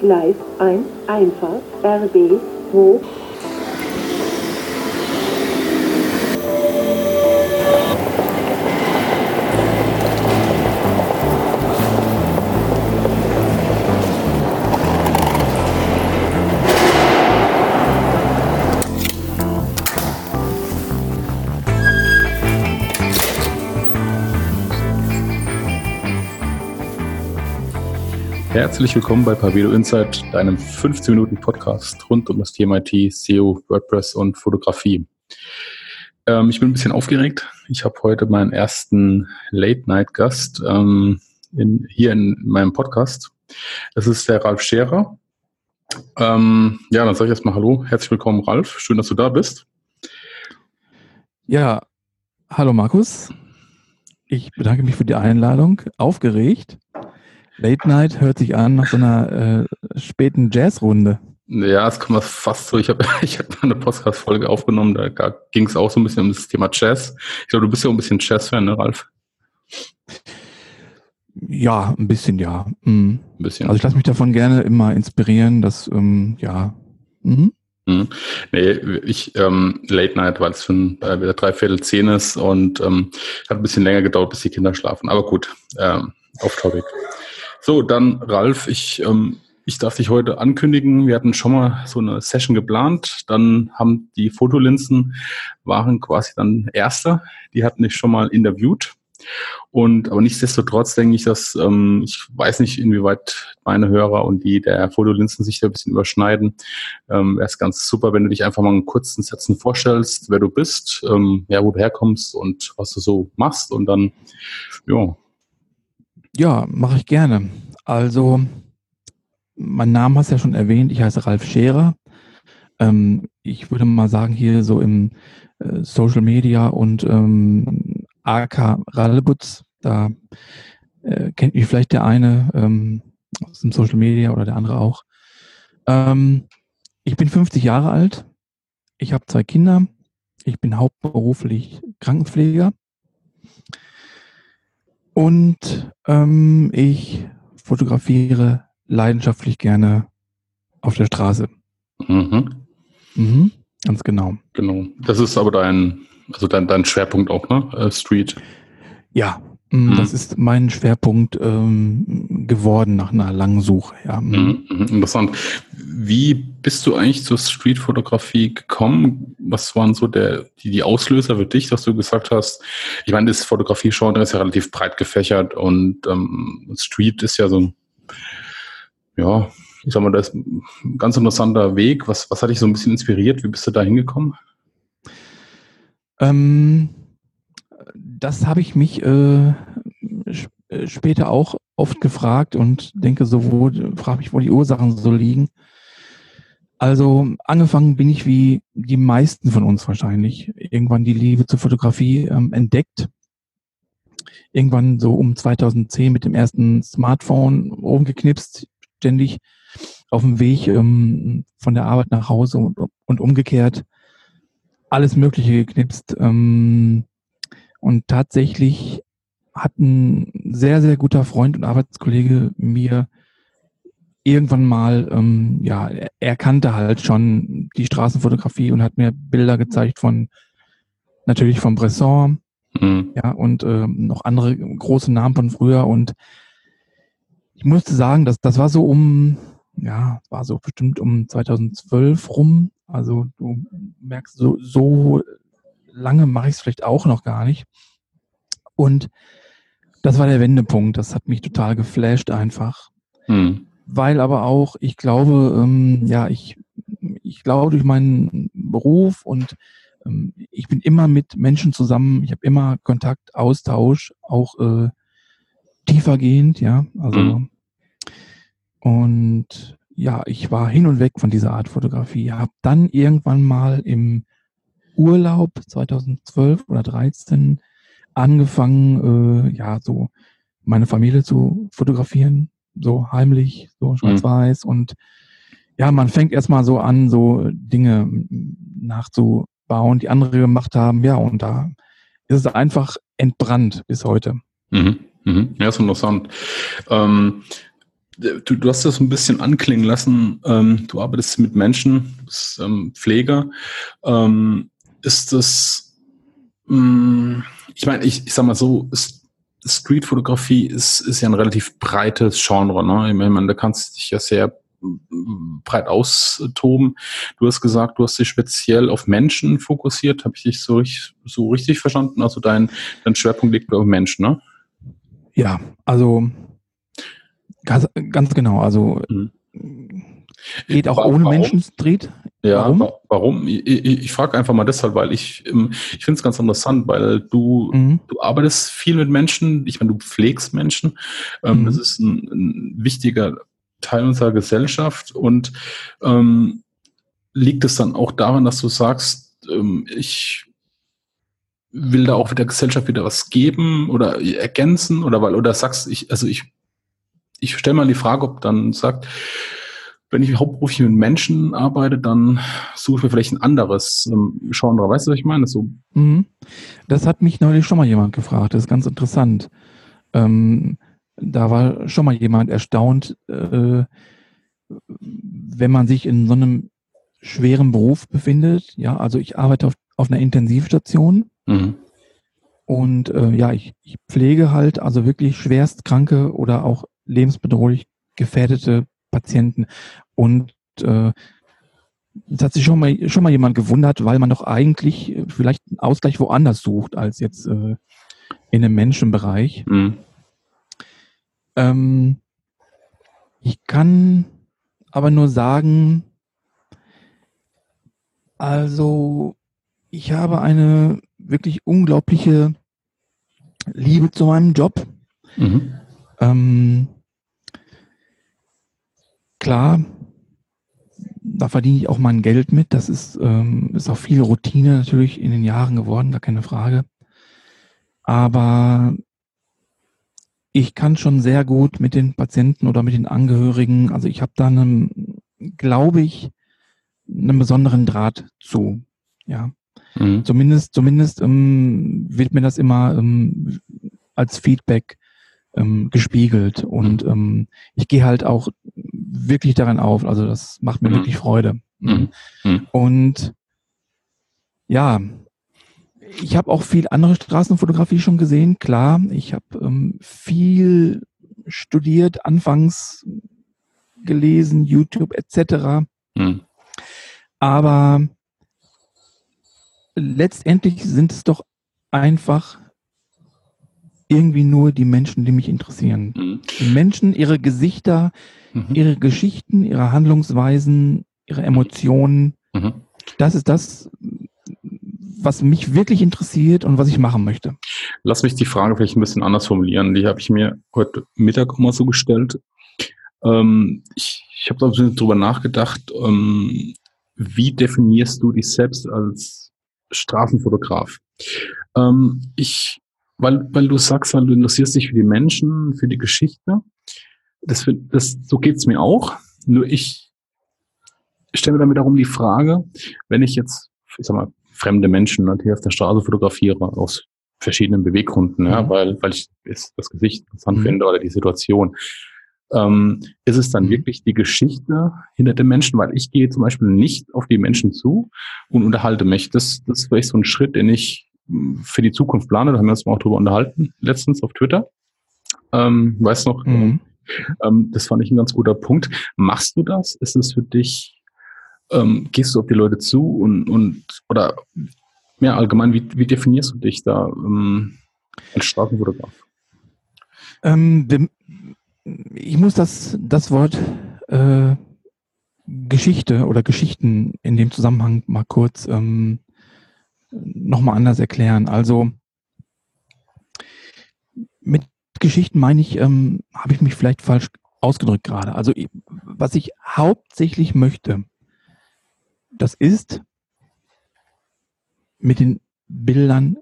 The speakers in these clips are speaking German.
Gleis 1, Einfahrt, RB, hoch. Herzlich willkommen bei Pavedo Insight, deinem 15 Minuten Podcast rund um das Thema IT, SEO, WordPress und Fotografie. Ähm, ich bin ein bisschen aufgeregt. Ich habe heute meinen ersten Late-Night-Gast ähm, in, hier in meinem Podcast. Das ist der Ralf Scherer. Ähm, ja, dann sage ich erstmal Hallo, herzlich willkommen, Ralf. Schön, dass du da bist. Ja, hallo Markus. Ich bedanke mich für die Einladung. Aufgeregt. Late Night hört sich an nach so einer äh, späten Jazzrunde. Ja, es kommt fast so. Ich habe ich hab eine Podcast-Folge aufgenommen, da ging es auch so ein bisschen um das Thema Jazz. Ich glaube, du bist ja auch ein bisschen Jazz-Fan, ne, Ralf? Ja, ein bisschen, ja. Mhm. Ein bisschen. Also ich lasse mich davon gerne immer inspirieren, dass, ähm, ja. Mhm. Mhm. Nee, ich ähm, Late Night, weil es schon äh, wieder dreiviertel zehn ist und ähm, hat ein bisschen länger gedauert, bis die Kinder schlafen. Aber gut, ähm, off topic. So, dann Ralf, ich, ähm, ich darf dich heute ankündigen. Wir hatten schon mal so eine Session geplant. Dann haben die Fotolinsen waren quasi dann Erste. Die hatten dich schon mal interviewt. Und aber nichtsdestotrotz denke ich, dass ähm, ich weiß nicht, inwieweit meine Hörer und die der Fotolinsen sich da ein bisschen überschneiden. Ähm, Wäre es ganz super, wenn du dich einfach mal in kurzen Sätzen vorstellst, wer du bist, ähm, ja, wo du herkommst und was du so machst und dann, ja, ja, mache ich gerne. Also, mein Name hast du ja schon erwähnt. Ich heiße Ralf Scherer. Ähm, ich würde mal sagen, hier so im äh, Social Media und ähm, AK Rallebutz, da äh, kennt mich vielleicht der eine ähm, aus dem Social Media oder der andere auch. Ähm, ich bin 50 Jahre alt. Ich habe zwei Kinder. Ich bin hauptberuflich Krankenpfleger. Und ähm, ich fotografiere leidenschaftlich gerne auf der Straße. Mhm. Mhm, ganz genau. Genau. Das ist aber dein, also dein, dein Schwerpunkt auch, ne? Äh, Street. Ja. Das ist mein Schwerpunkt ähm, geworden nach einer langen Suche. Ja. Mhm. mhm. Interessant. Wie bist du eigentlich zur Streetfotografie gekommen? Was waren so der, die, die Auslöser für dich, dass du gesagt hast, ich meine, das Fotografie-Genre ist ja relativ breit gefächert und ähm, Street ist ja so ein, ja, ich sag mal, das ist ein ganz interessanter Weg. Was, was hat dich so ein bisschen inspiriert? Wie bist du da hingekommen? Ähm, das habe ich mich äh, äh, später auch oft gefragt und denke so, wo, frage mich, wo die Ursachen so liegen. Also angefangen bin ich wie die meisten von uns wahrscheinlich irgendwann die Liebe zur Fotografie ähm, entdeckt. Irgendwann so um 2010 mit dem ersten Smartphone rumgeknipst, ständig auf dem Weg ähm, von der Arbeit nach Hause und, und umgekehrt. Alles Mögliche geknipst. Ähm, und tatsächlich hat ein sehr, sehr guter Freund und Arbeitskollege mir irgendwann mal, ähm, ja, er kannte halt schon die Straßenfotografie und hat mir Bilder gezeigt von, natürlich von Bresson, mhm. ja, und ähm, noch andere große Namen von früher und ich musste sagen, dass das war so um, ja, war so bestimmt um 2012 rum. Also du merkst, so, so lange mache ich es vielleicht auch noch gar nicht. Und das war der Wendepunkt. Das hat mich total geflasht einfach. Hm. Weil aber auch, ich glaube, ähm, ja, ich, ich glaube durch meinen Beruf und ähm, ich bin immer mit Menschen zusammen, ich habe immer Kontakt, Austausch, auch äh, tiefergehend, ja. Also hm. und ja, ich war hin und weg von dieser Art Fotografie. Habe dann irgendwann mal im Urlaub 2012 oder 13 angefangen, äh, ja, so meine Familie zu fotografieren, so heimlich, so mhm. schwarz-weiß mhm. und ja, man fängt erstmal so an, so Dinge nachzubauen, die andere gemacht haben, ja, und da ist es einfach entbrannt bis heute. Mhm. Mhm. Ja, ist interessant. Ähm, du, du hast das ein bisschen anklingen lassen. Ähm, du arbeitest mit Menschen, bist ähm, Pfleger. Ähm, ist das, mh, mm, ich meine, ich, ich sag mal so, Streetfotografie ist, ist ja ein relativ breites Genre. Ne? Ich meine, da kannst du dich ja sehr breit austoben. Du hast gesagt, du hast dich speziell auf Menschen fokussiert. Habe ich dich so, so richtig verstanden? Also dein, dein Schwerpunkt liegt auf Menschen, ne? Ja, also ganz, ganz genau. Also mhm. Geht auch warum, ohne Menschen. Ja, warum? warum? Ich, ich, ich frage einfach mal deshalb, weil ich, ähm, ich finde es ganz interessant, weil du, mhm. du arbeitest viel mit Menschen, ich meine, du pflegst Menschen. Ähm, mhm. Das ist ein, ein wichtiger Teil unserer Gesellschaft und ähm, liegt es dann auch daran, dass du sagst, ähm, ich will da auch der Gesellschaft wieder was geben oder ergänzen oder weil oder sagst ich also ich ich stelle mal die Frage, ob dann sagt, wenn ich hauptberuflich mit Menschen arbeite, dann suche ich mir vielleicht ein anderes ähm, Genre. Weißt du, was ich meine? So. Mhm. Das hat mich neulich schon mal jemand gefragt. Das ist ganz interessant. Ähm, da war schon mal jemand erstaunt, äh, wenn man sich in so einem schweren Beruf befindet. Ja, also ich arbeite auf, auf einer Intensivstation. Mhm. Und äh, ja, ich, ich pflege halt also wirklich schwerstkranke oder auch lebensbedrohlich gefährdete Patienten. Und äh, es hat sich schon mal, schon mal jemand gewundert, weil man doch eigentlich vielleicht einen Ausgleich woanders sucht als jetzt äh, in einem Menschenbereich. Mhm. Ähm, ich kann aber nur sagen, also ich habe eine wirklich unglaubliche Liebe zu meinem Job. Mhm. Ähm, klar, da verdiene ich auch mein Geld mit. Das ist, ähm, ist auch viel Routine natürlich in den Jahren geworden, gar keine Frage. Aber ich kann schon sehr gut mit den Patienten oder mit den Angehörigen, also ich habe da einen, glaube ich, einen besonderen Draht zu. Ja. Mhm. Zumindest, zumindest ähm, wird mir das immer ähm, als Feedback ähm, gespiegelt. Und mhm. ähm, ich gehe halt auch wirklich daran auf. Also das macht mir mhm. wirklich Freude. Mhm. mhm. Und ja, ich habe auch viel andere Straßenfotografie schon gesehen, klar. Ich habe ähm, viel studiert, anfangs gelesen, YouTube etc. Mhm. Aber letztendlich sind es doch einfach irgendwie nur die Menschen, die mich interessieren. Mhm. Die Menschen, ihre Gesichter, mhm. ihre Geschichten, ihre Handlungsweisen, ihre Emotionen. Mhm. Das ist das, was mich wirklich interessiert und was ich machen möchte. Lass mich die Frage vielleicht ein bisschen anders formulieren. Die habe ich mir heute Mittag mal so gestellt. Ähm, ich ich habe da ein bisschen drüber nachgedacht. Ähm, wie definierst du dich selbst als Straßenfotograf? Ähm, ich weil, weil du sagst, weil du interessierst dich für die Menschen, für die Geschichte. Das, das, so geht's mir auch. Nur ich stelle mir damit darum die Frage, wenn ich jetzt, ich sag mal, fremde Menschen natürlich auf der Straße fotografiere, aus verschiedenen Beweggründen, ja, mhm. weil, weil ich das Gesicht interessant mhm. finde oder die Situation. Ähm, ist es dann mhm. wirklich die Geschichte hinter den Menschen? Weil ich gehe zum Beispiel nicht auf die Menschen zu und unterhalte mich. Das, das ist vielleicht so ein Schritt, den ich für die Zukunft plane. Da haben wir uns mal auch drüber unterhalten, letztens auf Twitter. Ähm, weiß noch, mhm. ähm, das fand ich ein ganz guter Punkt. Machst du das? Ist es für dich, ähm, gehst du auf die Leute zu und, und oder mehr allgemein, wie, wie definierst du dich da ähm, als Straßenfotograf? Ähm, ich muss das, das Wort äh, Geschichte oder Geschichten in dem Zusammenhang mal kurz ähm, nochmal anders erklären. Also mit Geschichten meine ich, ähm, habe ich mich vielleicht falsch ausgedrückt gerade. Also was ich hauptsächlich möchte, das ist mit den Bildern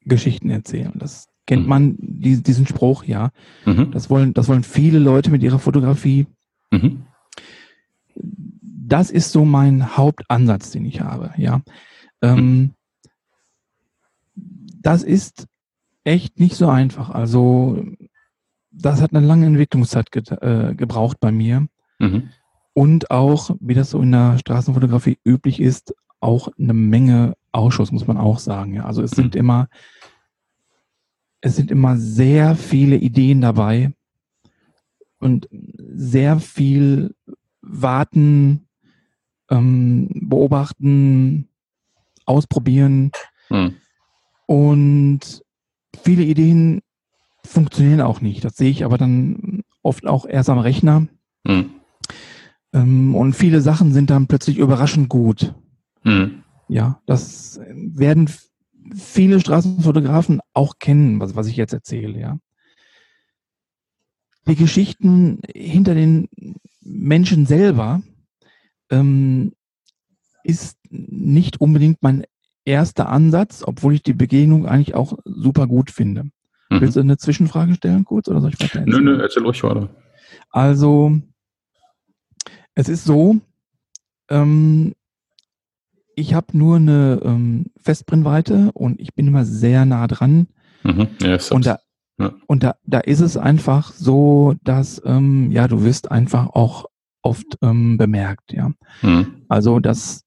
Geschichten erzählen. Das kennt mhm. man, die, diesen Spruch, ja. Mhm. Das wollen, das wollen viele Leute mit ihrer Fotografie. Mhm. Das ist so mein Hauptansatz, den ich habe, ja. Ähm, mhm das ist echt nicht so einfach. Also das hat eine lange Entwicklungszeit ge äh, gebraucht bei mir. Mhm. Und auch, wie das so in der Straßenfotografie üblich ist, auch eine Menge Ausschuss, muss man auch sagen. Ja. Also es sind Mhm. immer, es sind immer sehr viele Ideen dabei und sehr viel warten, ähm, beobachten, ausprobieren Mhm. Und viele Ideen funktionieren auch nicht. Das sehe ich aber dann oft auch erst am Rechner. Mhm. Ähm, und viele Sachen sind dann plötzlich überraschend gut. Mhm. Ja, das werden viele Straßenfotografen auch kennen, was, was ich jetzt erzähle, ja. Die Geschichten hinter den Menschen selber ähm, ist nicht unbedingt mein erster Ansatz, obwohl ich die Begegnung eigentlich auch super gut finde. Mhm. Willst du eine Zwischenfrage stellen kurz oder soll ich weiter Nö, nö, erzähl ruhig weiter. Also, es ist so, ähm, ich habe nur eine ähm, Festbrennweite und ich bin immer sehr nah dran. Mhm. Ja, Und da, Ja. und da, da ist es einfach so, dass, ähm, ja, du wirst einfach auch oft ähm, bemerkt, ja. Mhm. Also das,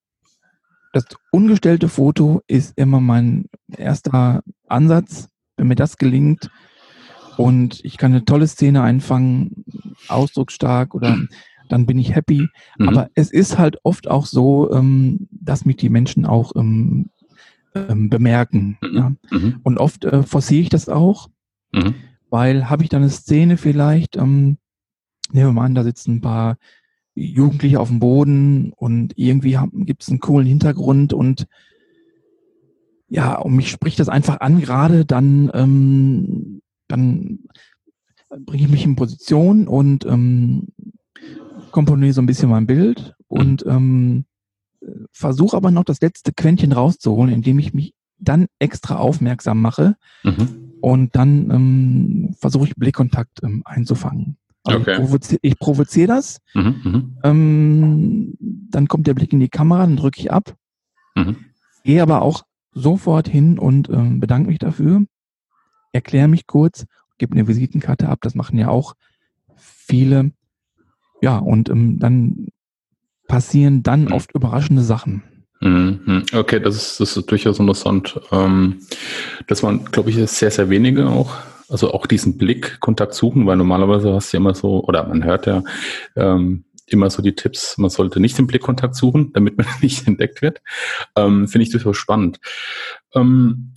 das ungestellte Foto ist immer mein erster Ansatz, wenn mir das gelingt und ich kann eine tolle Szene einfangen, ausdrucksstark oder dann bin ich happy. Mhm. Aber es ist halt oft auch so, ähm, dass mich die Menschen auch ähm, ähm, bemerken. Mhm. Ja. Mhm. Und oft äh, forciere ich das auch, Mhm. weil habe ich dann eine Szene vielleicht, ähm, nehmen wir mal an, da sitzen ein paar Jugendliche auf dem Boden und irgendwie gibt es einen coolen Hintergrund und ja, und mich spricht das einfach an gerade, dann, ähm, dann bringe ich mich in Position und ähm, komponiere so ein bisschen mein Bild und ähm, versuche aber noch das letzte Quäntchen rauszuholen, indem ich mich dann extra aufmerksam mache Mhm. und dann ähm, versuche ich Blickkontakt ähm, einzufangen. Also Okay. ich provoziere ich provoziere das, Mhm. Mhm. ähm, dann kommt der Blick in die Kamera, dann drücke ich ab, Mhm. gehe aber auch sofort hin und ähm, bedanke mich dafür, erkläre mich kurz, gebe eine Visitenkarte ab, das machen ja auch viele. Ja, und ähm, dann passieren dann Mhm. oft überraschende Sachen. Mhm. Okay, das ist, das ist durchaus interessant. Ähm, das waren, glaube ich, sehr, sehr wenige auch. Also auch diesen Blickkontakt suchen, weil normalerweise hast du ja immer so, oder man hört ja ähm, immer so die Tipps, man sollte nicht den Blickkontakt suchen, damit man nicht entdeckt wird. Ähm, Finde ich durchaus spannend. Ähm,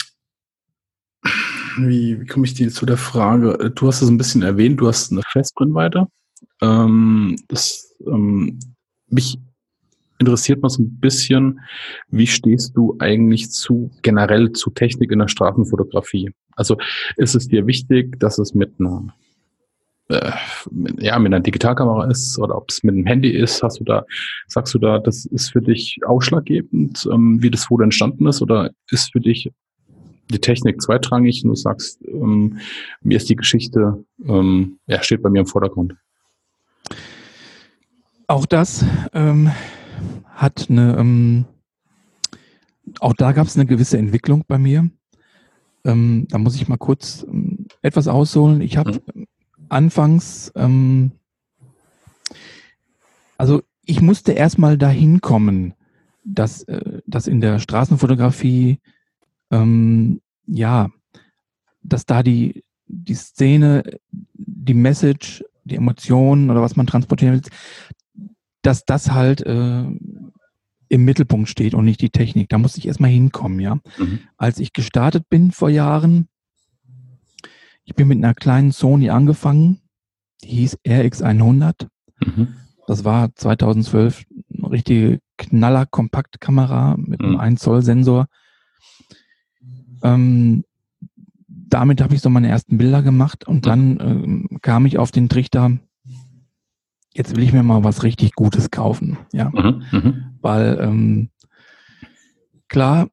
wie, wie komme ich dir zu der Frage? Du hast es ein bisschen erwähnt, du hast eine Festbrennweite. Ähm, das, ähm, mich interessiert mal so ein bisschen, wie stehst du eigentlich zu generell zu Technik in der Straßenfotografie? Also ist es dir wichtig, dass es mit einer äh, ja, mit einer Digitalkamera ist oder ob es mit einem Handy ist, hast du da, sagst du da, das ist für dich ausschlaggebend, ähm, wie das Foto entstanden ist, oder ist für dich die Technik zweitrangig und du sagst, ähm, mir ist die Geschichte, ähm, ja, steht bei mir im Vordergrund. Auch das ähm, hat eine, ähm, auch da gab es eine gewisse Entwicklung bei mir. Ähm, da muss ich mal kurz ähm, etwas ausholen. Ich habe anfangs, ähm, also ich musste erstmal dahin kommen, dass, äh, dass in der Straßenfotografie, ähm, ja, dass da die, die Szene, die Message, die Emotionen oder was man transportieren will, dass das halt äh, im Mittelpunkt steht und nicht die Technik. Da musste ich erstmal hinkommen, ja. Mhm. Als ich gestartet bin vor Jahren, ich bin mit einer kleinen Sony angefangen, die hieß RX100. Mhm. Das war 2012 eine richtige Knaller-Kompaktkamera mit einem Mhm. 1 Zoll Sensor. Ähm, damit habe ich so meine ersten Bilder gemacht und dann ähm, kam ich auf den Trichter, jetzt will ich mir mal was richtig Gutes kaufen. Ja, Mhm. Mhm. weil ähm, klar,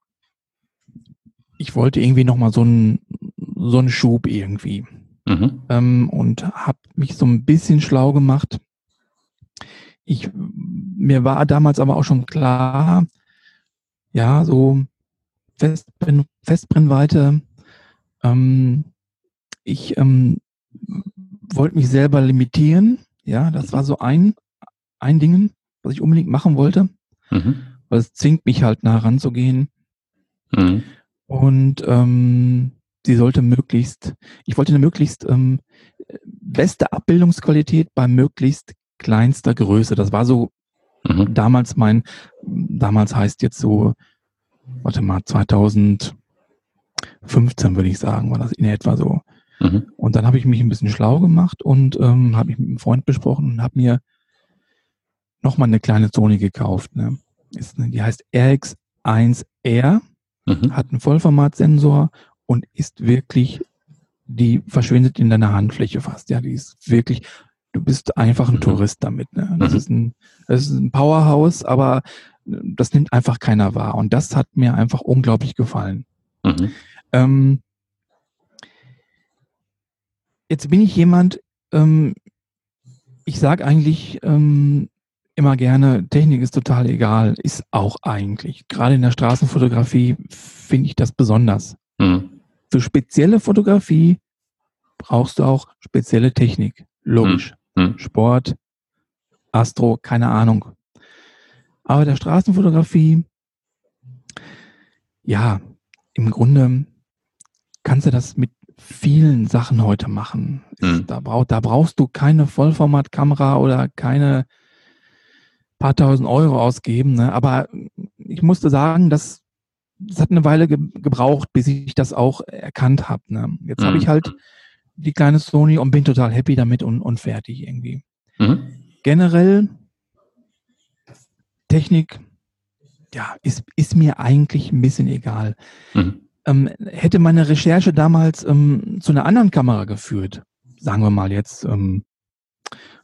ich wollte irgendwie noch mal so einen so einen Schub irgendwie Mhm. ähm, und habe mich so ein bisschen schlau gemacht. Ich mir war damals aber auch schon klar, ja so Festbrenn, Festbrennweite. Ähm, ich ähm, wollte mich selber limitieren. Ja, das war so ein, ein Ding, was ich unbedingt machen wollte. Mhm. Weil es zwingt mich halt nah ranzugehen. Mhm. Und ähm, sie sollte möglichst, ich wollte eine möglichst ähm, beste Abbildungsqualität bei möglichst kleinster Größe. Das war so Mhm. damals mein, damals heißt jetzt so, warte mal, 2015 würde ich sagen, war das in etwa so. Mhm. Und dann habe ich mich ein bisschen schlau gemacht und ähm, habe mich mit einem Freund besprochen und habe mir nochmal eine kleine Sony gekauft. Ne? Ist, die heißt RX1R, Mhm. hat einen Vollformatsensor und ist wirklich, die verschwindet in deiner Handfläche fast. Ja, die ist wirklich, du bist einfach ein Mhm. Tourist damit. Ne? Das, Mhm. ist ein, das ist ein Powerhouse, aber das nimmt einfach keiner wahr. Und das hat mir einfach unglaublich gefallen. Mhm. Ähm, jetzt bin ich jemand, ähm, ich sage eigentlich ähm, immer gerne, Technik ist total egal, ist auch eigentlich. Gerade in der Straßenfotografie finde ich das besonders. Mhm. Für spezielle Fotografie brauchst du auch spezielle Technik. Logisch. Mhm. Sport, Astro, keine Ahnung. Aber der Straßenfotografie, ja, im Grunde kannst du das mit vielen Sachen heute machen. Mhm. Da, brauch, da brauchst du keine Vollformatkamera oder keine paar tausend Euro ausgeben. Ne? Aber ich musste sagen, das, das hat eine Weile ge gebraucht, bis ich das auch erkannt habe. Ne? Jetzt habe Mhm. ich halt die kleine Sony und bin total happy damit und, und fertig irgendwie. Mhm. Generell Technik, ja, ist, ist mir eigentlich ein bisschen egal. Mhm. Ähm, hätte meine Recherche damals ähm, zu einer anderen Kamera geführt, sagen wir mal jetzt ähm,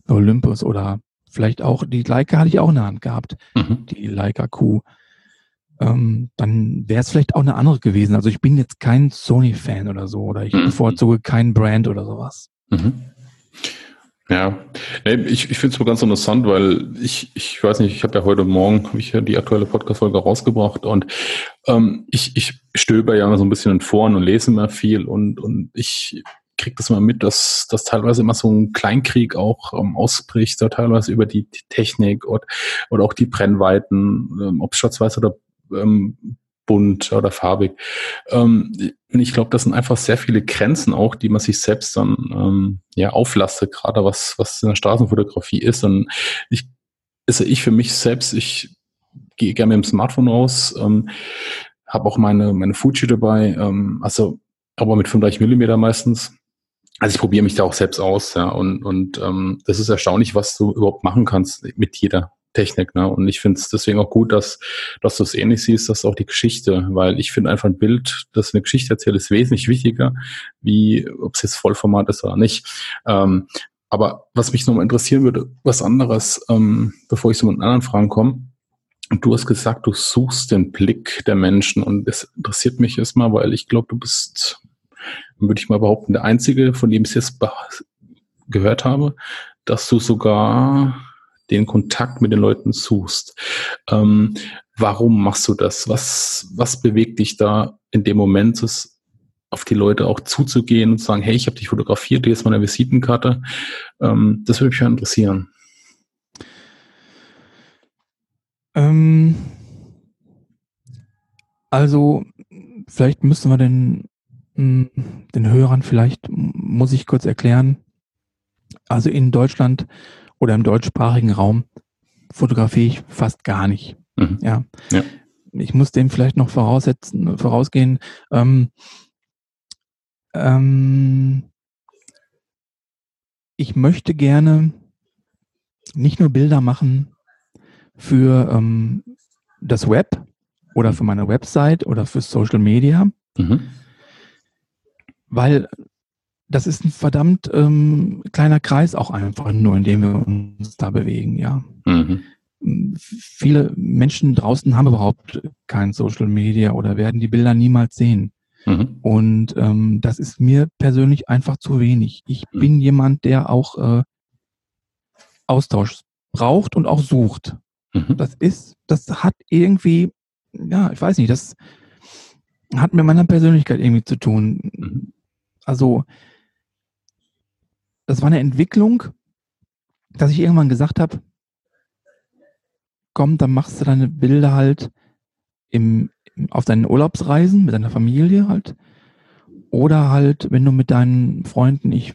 Olympus oder vielleicht auch, die Leica hatte ich auch in der Hand gehabt, Mhm. die Leica Q, ähm, dann wäre es vielleicht auch eine andere gewesen. Also ich bin jetzt kein Sony-Fan oder so oder ich Mhm. bevorzuge keinen Brand oder sowas. Mhm. Ja, nee, ich, ich finde es ganz interessant, weil ich, ich weiß nicht, ich habe ja heute Morgen hab ich ja die aktuelle Podcast-Folge rausgebracht und ähm, ich, ich stöber ja immer so ein bisschen in Foren und lese immer viel und, und ich kriege das mal mit, dass, dass teilweise immer so ein Kleinkrieg auch ähm, ausbricht, so teilweise über die, Technik und, oder auch die Brennweiten, ähm, ob schwarz-weiß oder ähm, bunt oder farbig. Ähm, und ich glaube, das sind einfach sehr viele Grenzen auch, die man sich selbst dann ähm, ja auflastet, gerade was, was in der Straßenfotografie ist. Und ich, also ich für mich selbst, ich gehe gerne mit dem Smartphone raus, ähm, habe auch meine, meine Fuji dabei, ähm, also aber mit 35 Millimeter meistens. Also ich probiere mich da auch selbst aus, ja, und, und ähm, das ist erstaunlich, was du überhaupt machen kannst mit jeder Technik, ne? Und ich finde es deswegen auch gut, dass, dass du es ähnlich siehst, dass auch die Geschichte, weil ich finde einfach ein Bild, das eine Geschichte erzählt, ist wesentlich wichtiger, wie ob es jetzt Vollformat ist oder nicht. Ähm, aber was mich nochmal interessieren würde, was anderes, ähm, bevor ich so mit anderen Fragen komme. Und du hast gesagt, du suchst den Blick der Menschen und das interessiert mich erstmal, weil ich glaube, du bist, würde ich mal behaupten, der Einzige, von dem ich es jetzt gehört habe, dass du sogar den Kontakt mit den Leuten suchst. Ähm, warum machst du das? Was, was bewegt dich da in dem Moment, das auf die Leute auch zuzugehen und zu sagen, hey, ich habe dich fotografiert, hier ist meine Visitenkarte. Ähm, das würde mich ja interessieren. Ähm, also, vielleicht müssen wir den, mh, den Hörern, vielleicht muss ich kurz erklären. Also in Deutschland oder im deutschsprachigen Raum fotografiere ich fast gar nicht. Mhm. Ja. Ja. Ich muss dem vielleicht noch voraussetzen, vorausgehen. Ähm, ähm, ich möchte gerne nicht nur Bilder machen für ähm, das Web oder für meine Website oder für Social Media, Mhm. weil das ist ein verdammt ähm, kleiner Kreis auch einfach nur, in dem wir uns da bewegen, ja. Mhm. Viele Menschen draußen haben überhaupt kein Social Media oder werden die Bilder niemals sehen. Mhm. Und ähm, das ist mir persönlich einfach zu wenig. Ich Mhm. bin jemand, der auch äh, Austausch braucht und auch sucht. Mhm. Das ist, das hat irgendwie, ja, ich weiß nicht, das hat mit meiner Persönlichkeit irgendwie zu tun. Mhm. Also das war eine Entwicklung, dass ich irgendwann gesagt habe, komm, dann machst du deine Bilder halt im, auf deinen Urlaubsreisen mit deiner Familie halt. Oder halt, wenn du mit deinen Freunden, ich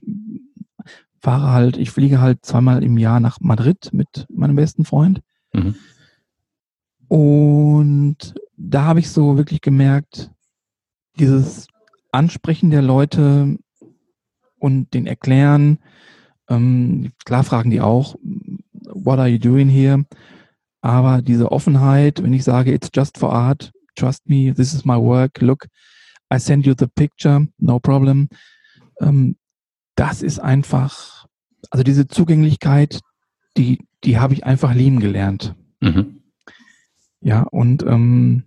fahre halt, ich fliege halt zweimal im Jahr nach Madrid mit meinem besten Freund. Mhm. Und da habe ich so wirklich gemerkt, dieses Ansprechen der Leute und den Erklären, ähm, klar fragen die auch, what are you doing here? Aber diese Offenheit, wenn ich sage, it's just for art, trust me, this is my work, look, I send you the picture, no problem. Ähm, das ist einfach, also diese Zugänglichkeit, die, die habe ich einfach lieben gelernt. Mhm. Ja, und ähm,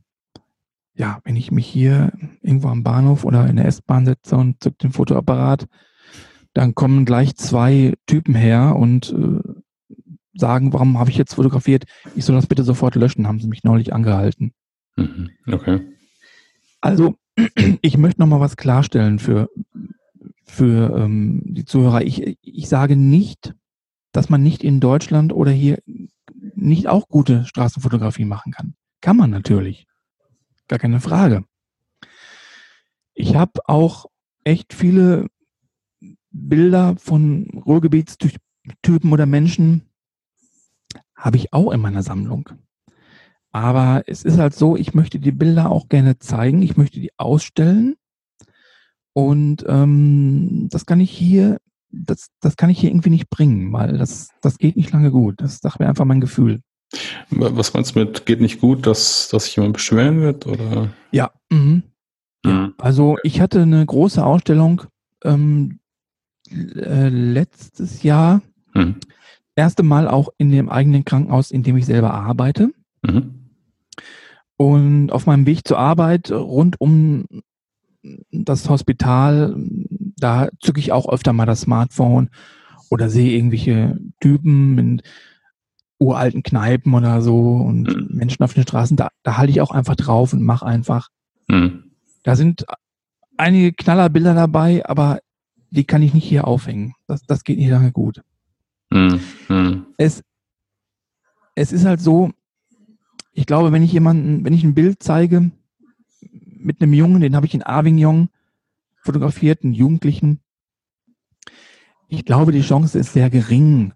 ja, wenn ich mich hier irgendwo am Bahnhof oder in der S-Bahn setze und zück den Fotoapparat, dann kommen gleich zwei Typen her und äh, sagen, warum habe ich jetzt fotografiert? Ich soll das bitte sofort löschen, haben sie mich neulich angehalten. Mhm. Okay. Also, ich möchte noch mal was klarstellen für, für ähm, die Zuhörer. Ich, ich sage nicht, dass man nicht in Deutschland oder hier nicht auch gute Straßenfotografie machen kann. Kann man natürlich. Gar keine Frage. Ich habe auch echt viele Bilder von Ruhrgebietstypen oder Menschen, habe ich auch in meiner Sammlung. Aber es ist halt so, ich möchte die Bilder auch gerne zeigen, ich möchte die ausstellen. Und ähm, das kann ich hier, das, das kann ich hier irgendwie nicht bringen, weil das, das geht nicht lange gut. Das sagt mir einfach mein Gefühl. Was meinst du mit geht nicht gut, dass, dass sich jemand beschweren wird? Oder? Ja, mhm. mhm. Also ich hatte eine große Ausstellung ähm, äh, letztes Jahr. Mhm erste Mal auch in dem eigenen Krankenhaus, in dem ich selber arbeite. Mhm. Und auf meinem Weg zur Arbeit rund um das Hospital, da zücke ich auch öfter mal das Smartphone oder sehe irgendwelche Typen in uralten Kneipen oder so und mhm. Menschen auf den Straßen. Da, da halte ich auch einfach drauf und mache einfach. Mhm. Da sind einige Knallerbilder dabei, aber die kann ich nicht hier aufhängen. Das, das geht nicht lange gut. Mhm. Es, es ist halt so, ich glaube, wenn ich jemanden, wenn ich ein Bild zeige mit einem Jungen, den habe ich in Avignon fotografiert, einen Jugendlichen, ich glaube, die Chance ist sehr gering,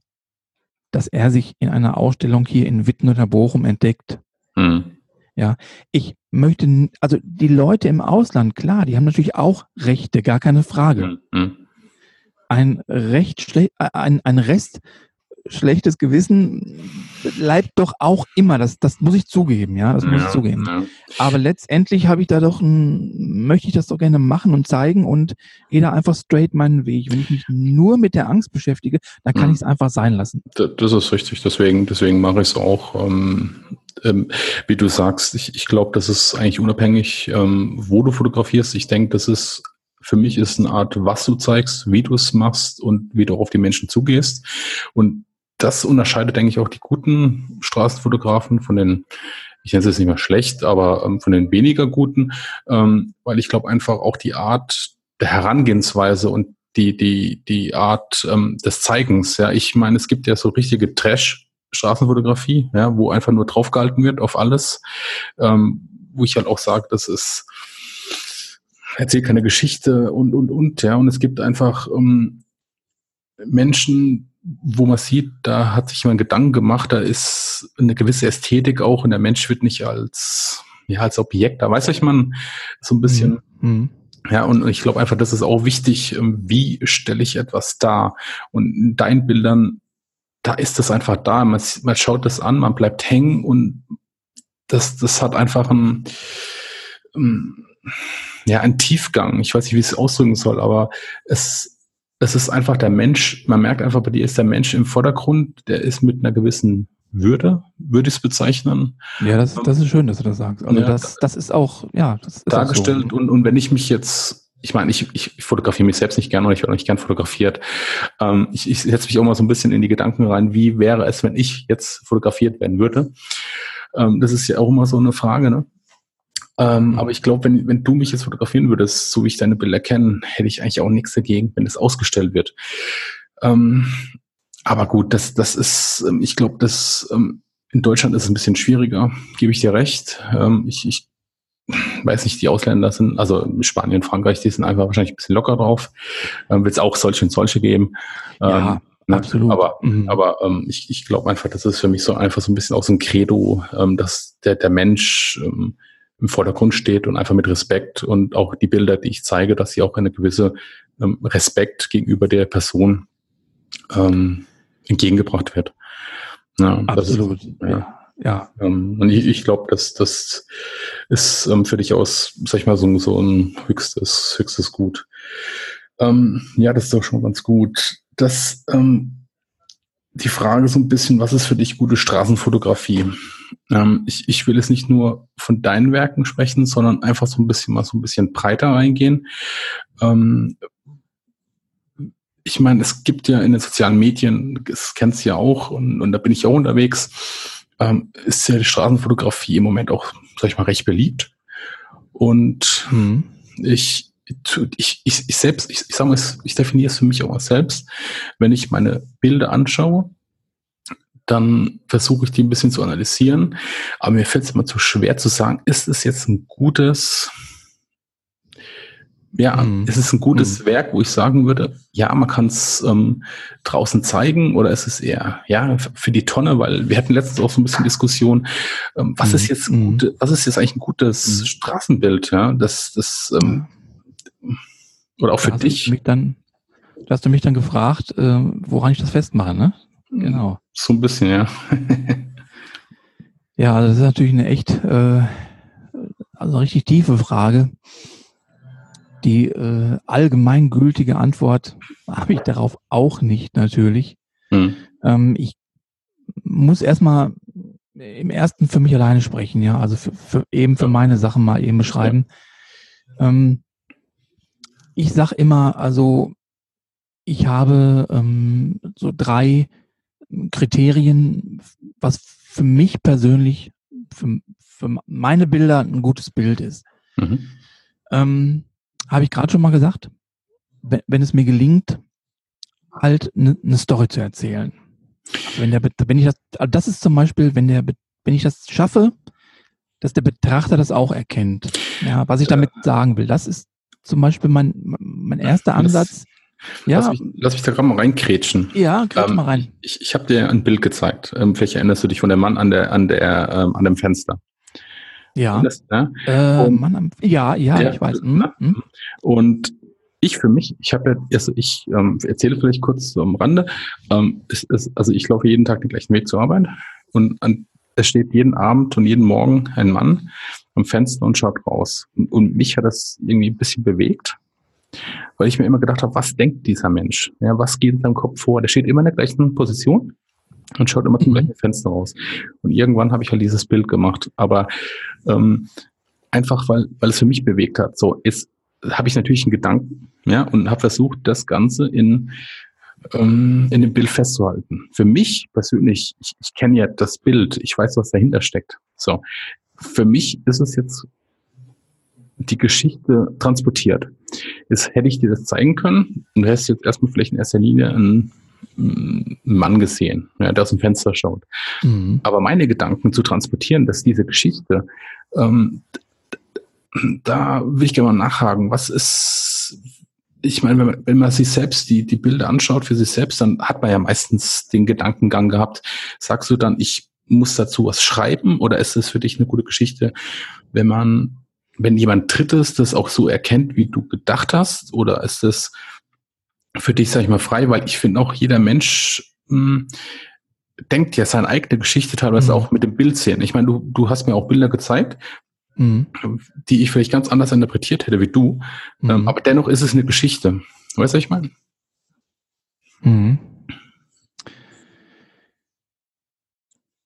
dass er sich in einer Ausstellung hier in Witten oder Bochum entdeckt. Mhm. Ja, ich möchte, also die Leute im Ausland, klar, die haben natürlich auch Rechte, gar keine Frage. Mhm ein recht äh, ein, ein Rest schlechtes Gewissen bleibt doch auch immer. Das, das muss ich zugeben, ja, das muss ja, ich zugeben. Ja. Aber letztendlich habe ich da doch ein, möchte ich das doch gerne machen und zeigen und gehe da einfach straight meinen Weg. Wenn ich mich nur mit der Angst beschäftige, dann kann mhm. ich es einfach sein lassen. Das ist richtig. Deswegen, deswegen mache ich es auch. Ähm, ähm, wie du sagst, ich, ich glaube, das ist eigentlich unabhängig, ähm, wo du fotografierst. Ich denke, das ist für mich ist eine Art, was du zeigst, wie du es machst und wie du auf die Menschen zugehst. Und das unterscheidet, denke ich, auch die guten Straßenfotografen von den, ich nenne es jetzt nicht mehr schlecht, aber ähm, von den weniger guten, ähm, weil ich glaube einfach auch die Art der Herangehensweise und die, die, die Art ähm, des Zeigens, ja, ich meine, es gibt ja so richtige Trash, Straßenfotografie, ja, wo einfach nur draufgehalten wird auf alles, ähm, wo ich halt auch sage, das ist erzählt keine Geschichte und, und, und, ja. Und es gibt einfach ähm, Menschen, wo man sieht, da hat sich jemand Gedanken gemacht, da ist eine gewisse Ästhetik auch und der Mensch wird nicht als, ja, als Objekt, da weiß ich man so ein bisschen. Mhm. mhm. Ja, und ich glaube einfach, das ist auch wichtig, ähm, wie stelle ich etwas dar? Und in deinen Bildern, da ist das einfach da. Man, man schaut das an, man bleibt hängen und das, das hat einfach ein, ähm, ja, ein Tiefgang. Ich weiß nicht, wie ich es ausdrücken soll, aber es, es ist einfach der Mensch, man merkt einfach, bei dir ist der Mensch im Vordergrund, der ist mit einer gewissen würde, würde ich es bezeichnen. Ja, das, das ist schön, dass du das sagst. Also ja, das, das ist auch, ja, das ist dargestellt. So. Und, und wenn ich mich jetzt, ich meine, ich, ich fotografiere mich selbst nicht gerne und ich werde auch nicht gern fotografiert. Ähm, ich, ich setze mich auch mal so ein bisschen in die Gedanken rein, wie wäre es, wenn ich jetzt fotografiert werden würde. Ähm, das ist ja auch immer so eine Frage, ne? Ähm, mhm. Aber ich glaube, wenn, wenn du mich jetzt fotografieren würdest, so wie ich deine Bilder kenne, hätte ich eigentlich auch nichts dagegen, wenn es ausgestellt wird. Ähm, aber gut, das, das ist, ähm, ich glaube, das ähm, in Deutschland ist es ein bisschen schwieriger, gebe ich dir recht. Ähm, ich, ich weiß nicht, die Ausländer sind, also Spanien, Frankreich, die sind einfach wahrscheinlich ein bisschen locker drauf. Ähm, Wird es auch solche und solche geben. Ja, ähm, absolut. Aber, Mhm. aber ähm, ich, ich glaube einfach, das ist für mich so einfach so ein bisschen auch so ein Credo, ähm, dass der, der Mensch ähm, im Vordergrund steht und einfach mit Respekt und auch die Bilder, die ich zeige, dass sie auch eine gewisse ähm, Respekt gegenüber der Person ähm, entgegengebracht wird. Ja, ist- Absolut. ja. ja. ja. ähm, und ich, ich glaube, dass das ist ähm, für dich aus, sag ich mal, so, so ein höchstes, höchstes Gut. Ähm, ja, das ist doch schon ganz gut. Das, ähm, die Frage so ein bisschen, was ist für dich gute Straßenfotografie? Ähm, ich, ich will jetzt nicht nur von deinen Werken sprechen, sondern einfach so ein bisschen mal so ein bisschen breiter reingehen. Ähm, ich meine, es gibt ja in den sozialen Medien, das kennst du ja auch, und, und da bin ich auch unterwegs, ähm, ist ja die Straßenfotografie im Moment auch, sag ich mal, recht beliebt. Und Mhm. ich, ich, ich, ich selbst, ich, ich sage mal, ich definiere es für mich auch mal selbst. Wenn ich meine Bilder anschaue, dann versuche ich die ein bisschen zu analysieren. Aber mir fällt es immer zu schwer zu sagen, ist es jetzt ein gutes, ja, Mhm. ist es ein gutes Werk, wo ich sagen würde, ja, man kann es ähm, draußen zeigen oder ist es eher, ja, für die Tonne, weil wir hatten letztens auch so ein bisschen Diskussion, ähm, was Mhm. ist jetzt Mhm. gute, was ist jetzt eigentlich ein gutes Mhm. Straßenbild, ja, das, das, ähm, oder auch Da für dich, Mich dann, da hast du mich dann gefragt, äh, woran ich das festmache, ne? Genau. So ein bisschen, ja. Ja, also das ist natürlich eine echt, äh, also richtig tiefe Frage. Die äh, allgemeingültige Antwort habe ich darauf auch nicht natürlich. Hm. Ähm, ich muss erstmal im ersten für mich alleine sprechen, ja, also für, für eben für meine Sachen mal eben beschreiben. Ähm, ich sag immer, also ich habe ähm, so drei Kriterien, was für mich persönlich, für, für meine Bilder ein gutes Bild ist. Mhm. Ähm, habe ich gerade schon mal gesagt, wenn, wenn es mir gelingt, halt eine ne Story zu erzählen. Wenn der, wenn ich das, also das ist zum Beispiel, wenn der, wenn ich das schaffe, dass der Betrachter das auch erkennt. Ja, was ich damit sagen will, das ist zum Beispiel mein, mein erster Ansatz. Ja, Lass, mich, lass mich da gerade mal reinkrätschen. ja, greift Ähm, mal rein. Ich, ich habe dir ein Bild gezeigt. Ähm, vielleicht erinnerst du dich von dem Mann an der, an der, ähm, an dem Fenster. Ja, Das, ne? äh, und- Mann, am- ja, ja, Ja, ich weiß. Ne? hm. Und ich für mich, ich habe ja, also ich ähm, erzähle vielleicht kurz so am Rande, ähm, es ist, also ich laufe jeden Tag den gleichen Weg zur Arbeit und an, es steht jeden Abend und jeden Morgen ein Mann am Fenster und schaut raus. Und, und mich hat das irgendwie ein bisschen bewegt, weil ich mir immer gedacht habe, was denkt dieser Mensch? Ja, was geht in seinem Kopf vor? Der steht immer in der gleichen Position und schaut immer zum Mhm. gleichen Fenster raus. Und irgendwann habe ich halt dieses Bild gemacht. Aber ähm, einfach, weil, weil es für mich bewegt hat. So, jetzt habe ich natürlich einen Gedanken, ja, und habe versucht, das Ganze in, ähm, in dem Bild festzuhalten. Für mich persönlich, ich, ich kenne ja das Bild, ich weiß, was dahinter steckt. So, für mich ist es jetzt die Geschichte transportiert. Jetzt hätte ich dir das zeigen können und du hättest jetzt erstmal vielleicht in erster Linie einen, einen Mann gesehen, ja, der aus dem Fenster schaut. Mhm. Aber meine Gedanken zu transportieren, dass diese Geschichte, ähm, da will ich gerne mal nachhaken. Was ist, ich meine, wenn man, wenn man sich selbst die, die Bilder anschaut für sich selbst, dann hat man ja meistens den Gedankengang gehabt. Sagst du dann, ich muss dazu was schreiben oder ist es für dich eine gute Geschichte, wenn man, wenn jemand Drittes das auch so erkennt, wie du gedacht hast? Oder ist es für dich, sag ich mal, frei? Weil ich finde auch jeder Mensch, mh, denkt ja seine eigene Geschichte teilweise Mhm. auch mit dem Bild sehen. Ich meine, du, du hast mir auch Bilder gezeigt, Mhm. die ich vielleicht ganz anders interpretiert hätte wie du. Ähm, Mhm. aber dennoch ist es eine Geschichte. Weißt du, was ich meine? Mhm.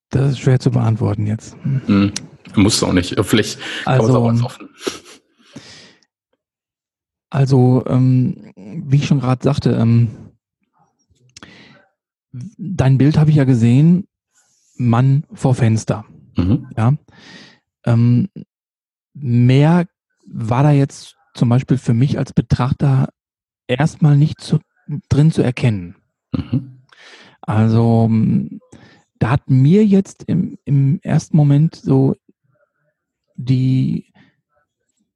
Das ist schwer zu beantworten jetzt. Musst du auch nicht. Vielleicht kann man es auch Also, offen. also ähm, wie ich schon gerade sagte, ähm, dein Bild habe ich ja gesehen, Mann vor Fenster. Mhm. Ja. Ähm, mehr war da jetzt zum Beispiel für mich als Betrachter erstmal nicht zu, drin zu erkennen. Mhm. Also m, da hat mir jetzt im, im ersten Moment so die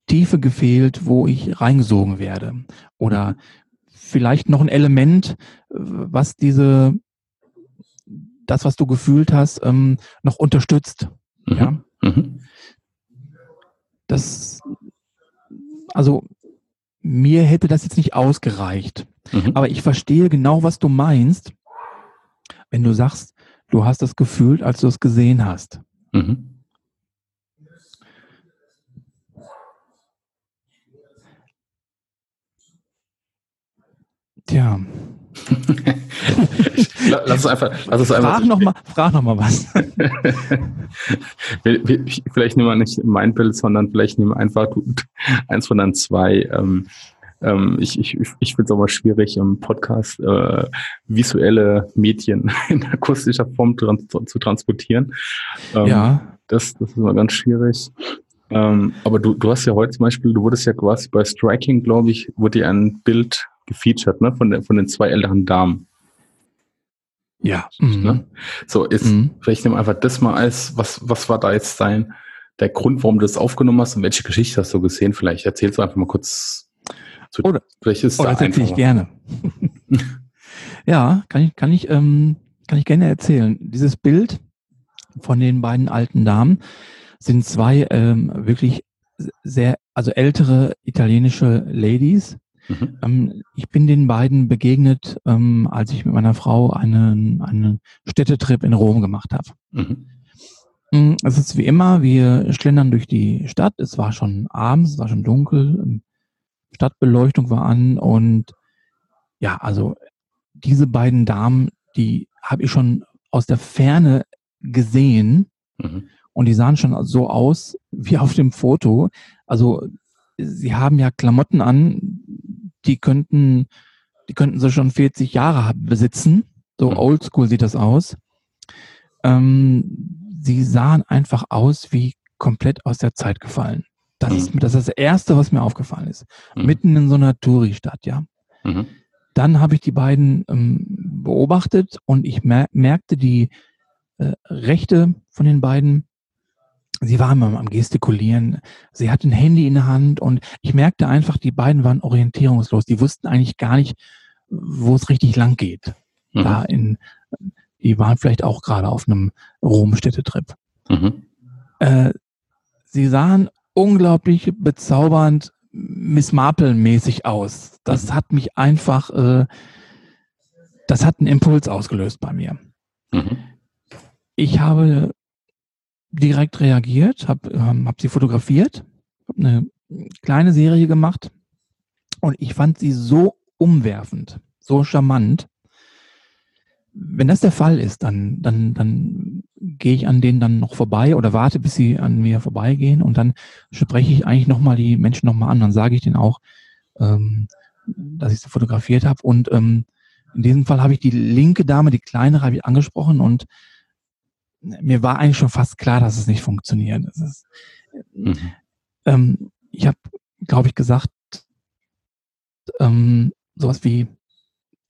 Tiefe gefehlt, wo ich reingesogen werde. Oder vielleicht noch ein Element, was diese, das, was du gefühlt hast, ähm, noch unterstützt. Mhm. Ja, Mhm. das, also mir hätte das jetzt nicht ausgereicht. Mhm. Aber ich verstehe genau, was du meinst, wenn du sagst, du hast das gefühlt, als du es gesehen hast. Mhm. Tja, La- Lass es einfach, lass es einfach. frag noch mal, frag noch mal was. Vielleicht nehmen wir nicht mein Bild, sondern vielleicht nehmen wir einfach eins von dann zwei. Ähm, ähm, ich ich, ich finde es aber schwierig, im Podcast äh, visuelle Medien in akustischer Form trans zu transportieren. Ähm, Ja, Das, das ist immer ganz schwierig. Ähm, aber du, du hast ja heute zum Beispiel, du wurdest ja quasi bei Striking, glaube ich, wurde dir ein Bild gefeatured, ne, von, der, von den zwei älteren Damen. ja. Ne? Mhm. So, ist, Mhm. vielleicht nimm einfach das mal als, was, was war da jetzt dein, der Grund, warum du das aufgenommen hast und welche Geschichte hast du gesehen? Vielleicht erzählst du einfach mal kurz. Zu, Oder- vielleicht ist Oh, da das erzähle ich gerne. ja, kann ich, kann ich, ähm, kann ich gerne erzählen. Dieses Bild von den beiden alten Damen sind zwei ähm, wirklich sehr, also ältere italienische Ladies. Mhm. Ähm, ich bin den beiden begegnet, ähm, als ich mit meiner Frau einen, einen Städtetrip in Rom gemacht habe. Mhm. Mm, Es ist wie immer, wir schlendern durch die Stadt. Es war schon abends, es war schon dunkel, ähm, Stadtbeleuchtung war an und ja, also diese beiden Damen, die habe ich schon aus der Ferne gesehen Mhm. und die sahen schon so aus wie auf dem Foto. Also sie haben ja Klamotten an, die könnten, die könnten sie schon 40 Jahre besitzen. So Mhm. oldschool sieht das aus. Ähm, sie sahen einfach aus wie komplett aus der Zeit gefallen. Das, Mhm. ist, das ist das Erste, was mir aufgefallen ist. Mhm. Mitten in so einer Touri-Stadt, ja. Mhm. Dann habe ich die beiden ähm, beobachtet und ich mer merkte die äh, Rechte von den beiden. Sie waren am, am Gestikulieren. Sie hatte ein Handy in der Hand und ich merkte einfach, die beiden waren orientierungslos. Die wussten eigentlich gar nicht, wo es richtig lang geht. Mhm. Da in, die waren vielleicht auch gerade auf einem Rom-Städtetrip. Mhm. Äh, sie sahen unglaublich bezaubernd Miss Marple-mäßig aus. Das Mhm. hat mich einfach, äh, das hat einen Impuls ausgelöst bei mir. Mhm. Ich habe direkt reagiert, habe ähm, hab sie fotografiert, habe eine kleine Serie gemacht und ich fand sie so umwerfend, so charmant. Wenn das der Fall ist, dann, dann, dann gehe ich an denen dann noch vorbei oder warte, bis sie an mir vorbeigehen und dann spreche ich eigentlich nochmal die Menschen nochmal an. Dann sage ich denen auch, ähm, dass ich sie fotografiert habe. Und ähm, in diesem Fall habe ich die linke Dame, die kleinere, habe ich angesprochen und mir war eigentlich schon fast klar, dass es nicht funktioniert. Es ist, Mhm. ähm, ich habe, glaube ich, gesagt, ähm, sowas wie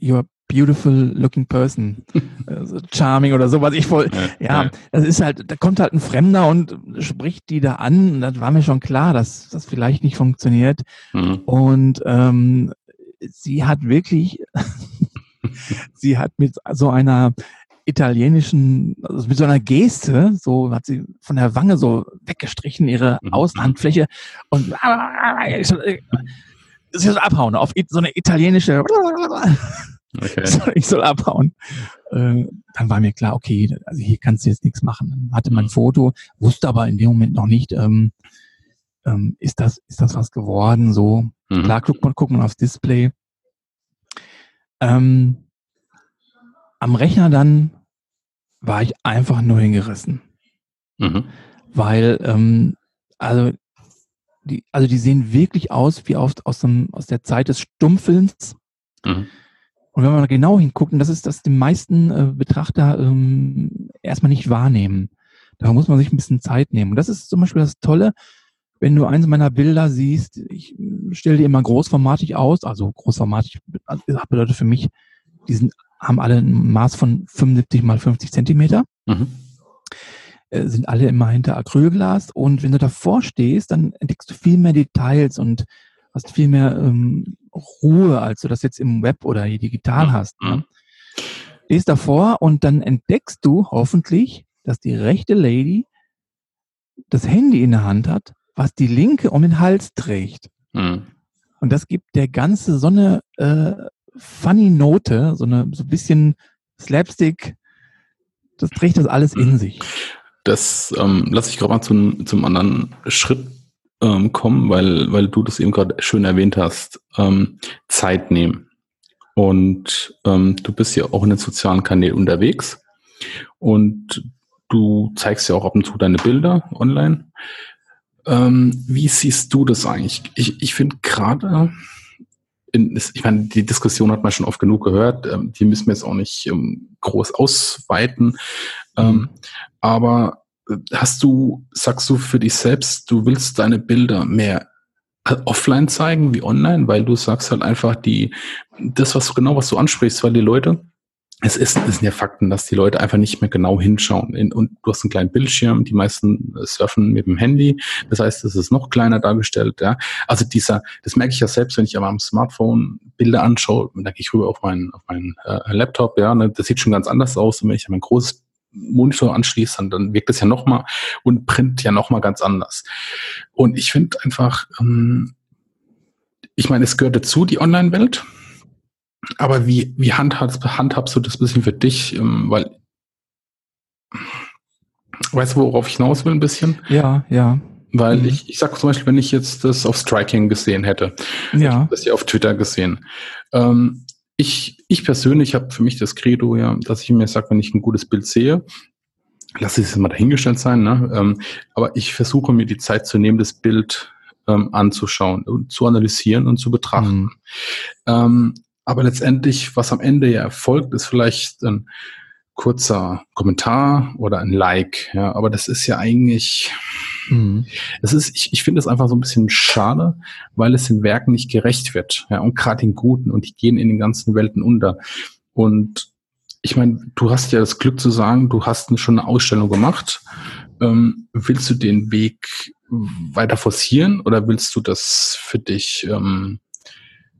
You're a beautiful looking person, äh, so charming oder sowas. Ich voll, ja, das ist halt, da kommt halt ein Fremder und spricht die da an. Und das war mir schon klar, dass das vielleicht nicht funktioniert. Mhm. Und ähm, sie hat wirklich, sie hat mit so einer italienischen, also mit so einer Geste, so hat sie von der Wange so weggestrichen, ihre Mhm. Außenhandfläche und ich soll, abhauen auf so eine italienische, Okay. ich soll abhauen. Äh, dann war mir klar, okay, also hier kannst du jetzt nichts machen. Dann hatte mein Mhm. Foto, wusste aber in dem Moment noch nicht, ähm, ähm, ist das, ist das was geworden, so. Mhm. Klar, guckt man, guckt man aufs Display. Ähm, am Rechner dann war ich einfach nur hingerissen, Mhm. weil ähm, also die, also die sehen wirklich aus wie aus, aus, dem, aus der Zeit des Stummfilms. Mhm. Und wenn man genau hinguckt, und das ist das die meisten äh, Betrachter ähm, erstmal nicht wahrnehmen. Da muss man sich ein bisschen Zeit nehmen. Und das ist zum Beispiel das Tolle, wenn du eins meiner Bilder siehst, ich stelle die immer großformatig aus, also großformatig bedeutet für mich die sind, haben alle ein Maß von 75 mal 50 Zentimeter. Mhm. Äh, sind alle immer hinter Acrylglas und wenn du davor stehst, dann entdeckst du viel mehr Details und hast viel mehr ähm, Ruhe, als du das jetzt im Web oder digital Mhm. hast. Ne? Mhm. Stehst davor und dann entdeckst du hoffentlich, dass die rechte Lady das Handy in der Hand hat, was die linke um den Hals trägt. Mhm. Und das gibt der ganze so eine äh, funny Note, so eine so ein bisschen Slapstick. Das trägt das alles in Mhm. sich. Das ähm, lasse ich gerade mal zum, zum anderen Schritt ähm, kommen, weil, weil du das eben gerade schön erwähnt hast. Ähm, Zeit nehmen. Und ähm, du bist ja auch in den sozialen Kanälen unterwegs und du zeigst ja auch ab und zu deine Bilder online. Ähm, wie siehst du das eigentlich? Ich, ich finde gerade, in, ich meine, die Diskussion hat man schon oft genug gehört, ähm, die müssen wir jetzt auch nicht ähm, groß ausweiten. Ähm, aber äh, hast du, sagst du für dich selbst, du willst deine Bilder mehr offline zeigen wie online, weil du sagst halt einfach die, das, was genau, was du ansprichst, weil die Leute, es ist, es sind ja Fakten, dass die Leute einfach nicht mehr genau hinschauen. In, und du hast einen kleinen Bildschirm, die meisten äh, surfen mit dem Handy. Das heißt, es ist noch kleiner dargestellt, ja. Also dieser, das merke ich ja selbst, wenn ich aber am Smartphone Bilder anschaue, dann gehe ich rüber auf meinen, auf meinen äh, Laptop, ja, ne, das sieht schon ganz anders aus. Und wenn ich mein großes Monitor anschließe, dann, dann wirkt es ja nochmal und Print ja nochmal ganz anders. Und ich finde einfach, ähm, ich meine, es gehört dazu, die Online-Welt. Aber wie, wie handhabst, handhabst du das bisschen für dich? Ähm, weil, weißt du, worauf ich hinaus will ein bisschen? Ja, ja, Weil Mhm. ich, ich sag zum Beispiel, wenn ich jetzt das auf Striking gesehen hätte, ja. das ja auf Twitter gesehen. Ähm, ich, ich persönlich habe für mich das Credo, ja, dass ich mir sage, wenn ich ein gutes Bild sehe, lass es mal dahingestellt sein, ne? ähm, aber ich versuche mir die Zeit zu nehmen, das Bild ähm, anzuschauen und zu analysieren und zu betrachten. Mhm. Aber letztendlich, was am Ende ja erfolgt, ist vielleicht ein kurzer Kommentar oder ein Like. Ja, aber das ist ja eigentlich, Mhm. es ist, ich, ich finde es einfach so ein bisschen schade, weil es den Werken nicht gerecht wird. Ja, und gerade den Guten und die gehen in den ganzen Welten unter. Und ich meine, du hast ja das Glück zu sagen, du hast schon eine Ausstellung gemacht. Ähm, willst du den Weg weiter forcieren oder willst du das für dich? Ähm,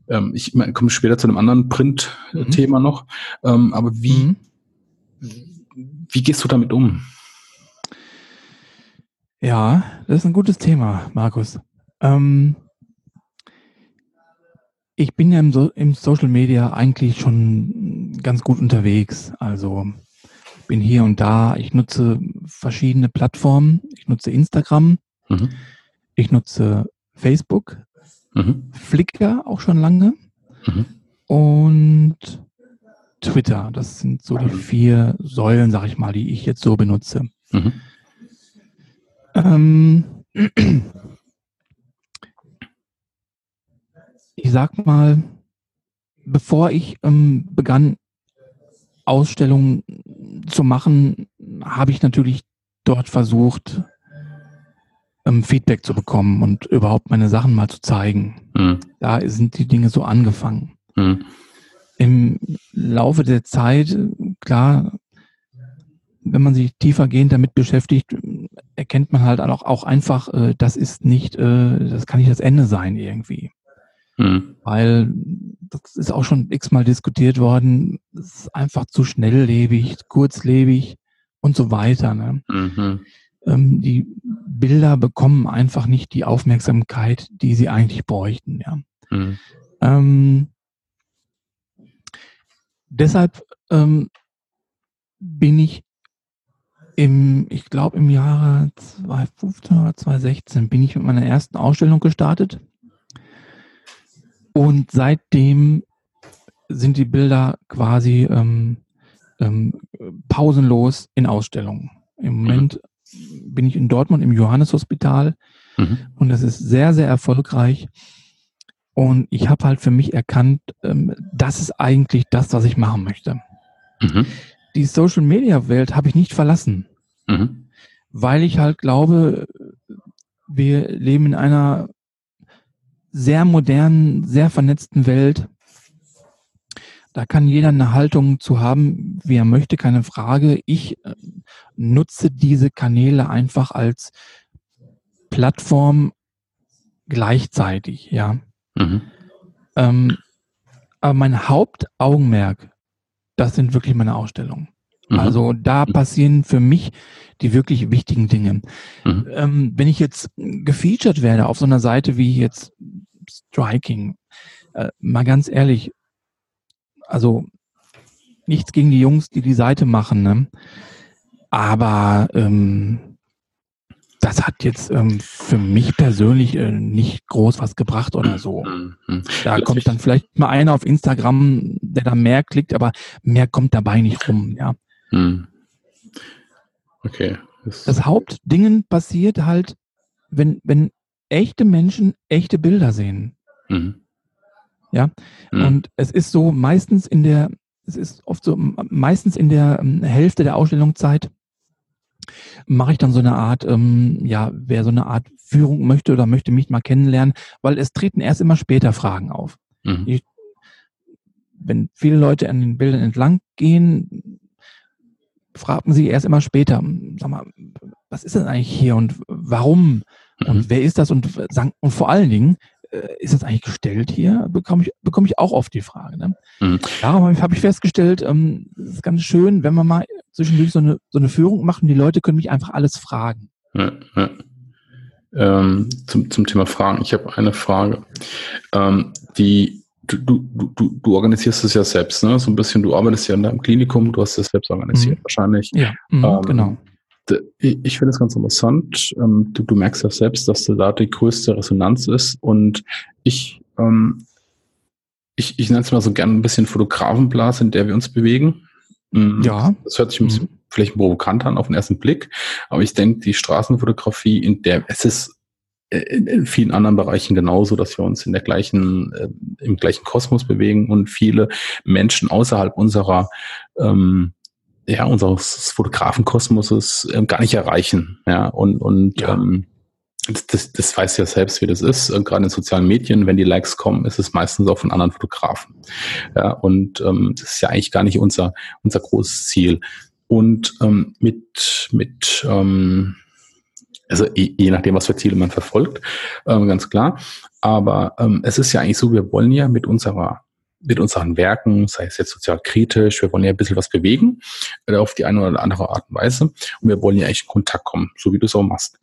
ähm, ich komme später zu einem anderen Print-Thema noch. Ähm, aber wie, Mhm. wie gehst du damit um? Ja, das ist ein gutes Thema, Markus. Ähm, ich bin ja im, so im Social Media eigentlich schon ganz gut unterwegs. Also bin hier und da. Ich nutze verschiedene Plattformen. Ich nutze Instagram, Mhm. ich nutze Facebook, Mhm. Flickr auch schon lange Mhm. und Twitter. Das sind so die vier Säulen, sag ich mal, die ich jetzt so benutze. Mhm. Ähm, ich sag mal, bevor ich ähm, begann, Ausstellungen zu machen, habe ich natürlich dort versucht, ähm, Feedback zu bekommen und überhaupt meine Sachen mal zu zeigen. Mhm. Da sind die Dinge so angefangen. Mhm. Im Laufe der Zeit, klar, wenn man sich tiefergehend damit beschäftigt, erkennt man halt auch, auch einfach, äh, das ist nicht, äh, das kann nicht das Ende sein irgendwie. Mhm. Weil das ist auch schon x-mal diskutiert worden, es ist einfach zu schnelllebig, kurzlebig und so weiter. Ne? Mhm. Ähm, die Bilder bekommen einfach nicht die Aufmerksamkeit, die sie eigentlich bräuchten. Ja. Mhm. Ähm, deshalb ähm, bin ich im, ich glaube im Jahre 2015 oder 2016 bin ich mit meiner ersten Ausstellung gestartet. Und seitdem sind die Bilder quasi ähm, ähm, pausenlos in Ausstellungen. Im Moment bin ich in Dortmund im Johanneshospital Mhm. und das ist sehr, sehr erfolgreich. Und ich habe halt für mich erkannt, ähm, das ist eigentlich das, was ich machen möchte. Mhm. Die Social-Media-Welt habe ich nicht verlassen, Mhm. weil ich halt glaube, wir leben in einer sehr modernen, sehr vernetzten Welt. Da kann jeder eine Haltung zu haben, wie er möchte, keine Frage. Ich äh, nutze diese Kanäle einfach als Plattform gleichzeitig, ja. Mhm. Ähm, aber mein Hauptaugenmerk, das sind wirklich meine Ausstellungen. Mhm. Also da mhm. passieren für mich die wirklich wichtigen Dinge. Mhm. Ähm, wenn ich jetzt gefeatured werde auf so einer Seite wie jetzt Striking, äh, mal ganz ehrlich, also nichts gegen die Jungs, die die Seite machen, ne? aber ähm, das hat jetzt ähm, für mich persönlich äh, nicht groß was gebracht oder so. Mhm. Da kommt dann vielleicht mal einer auf Instagram, der da mehr klickt, aber mehr kommt dabei nicht rum, ja. Mhm. Okay. Das, das Hauptdingen passiert halt, wenn, wenn echte Menschen echte Bilder sehen. Mhm. Ja. Mhm. Und es ist so meistens in der, es ist oft so meistens in der ähm, Hälfte der Ausstellungszeit mache ich dann so eine Art, ähm, ja, wer so eine Art Führung möchte oder möchte mich mal kennenlernen, weil es treten erst immer später Fragen auf. Mhm. Ich, wenn viele Leute an den Bildern entlang gehen, fragten sie erst immer später, sag mal, was ist denn eigentlich hier und warum mhm. und wer ist das und, und vor allen Dingen, äh, ist das eigentlich gestellt hier? Bekomme ich, bekomme ich auch oft die Frage. Ne? Mhm. Darum habe ich, hab ich festgestellt, ähm, es ist ganz schön, wenn man mal zwischendurch so eine, so eine Führung macht und die Leute können mich einfach alles fragen. Ja, ja. Ähm, zum, zum Thema Fragen. Ich habe eine Frage. Ähm, die du, du, du, du organisierst es ja selbst, ne? So ein bisschen, du arbeitest ja in deinem Klinikum, du hast es selbst organisiert mhm. wahrscheinlich. Ja, mhm, ähm, genau. Ich finde es ganz interessant. Ähm, du, du merkst ja selbst, dass da die größte Resonanz ist. Und ich, ähm, ich, ich nenne es mal so gerne ein bisschen Fotografenblase, in der wir uns bewegen. Mhm. Ja. Das hört sich ein bisschen mhm. vielleicht provokant an auf den ersten Blick. Aber ich denke, die Straßenfotografie, in der es ist äh, in, in vielen anderen Bereichen genauso, dass wir uns in der gleichen, äh, im gleichen Kosmos bewegen und viele Menschen außerhalb unserer, ähm, ja, unseres Fotografenkosmoses äh, gar nicht erreichen. Ja, und, und ja. Ähm, das, das, das weiß ja selbst, wie das ist. Äh, gerade in sozialen Medien, wenn die Likes kommen, ist es meistens auch von anderen Fotografen. Ja, und ähm, das ist ja eigentlich gar nicht unser, unser großes Ziel. Und ähm, mit, mit ähm, also je, nachdem, was für Ziele man verfolgt, ähm, ganz klar. Aber ähm, es ist ja eigentlich so, wir wollen ja mit unserer mit unseren Werken, sei es jetzt sozial kritisch, wir wollen ja ein bisschen was bewegen, äh, auf die eine oder andere Art und Weise. Und wir wollen ja echt in Kontakt kommen, so wie du es auch machst.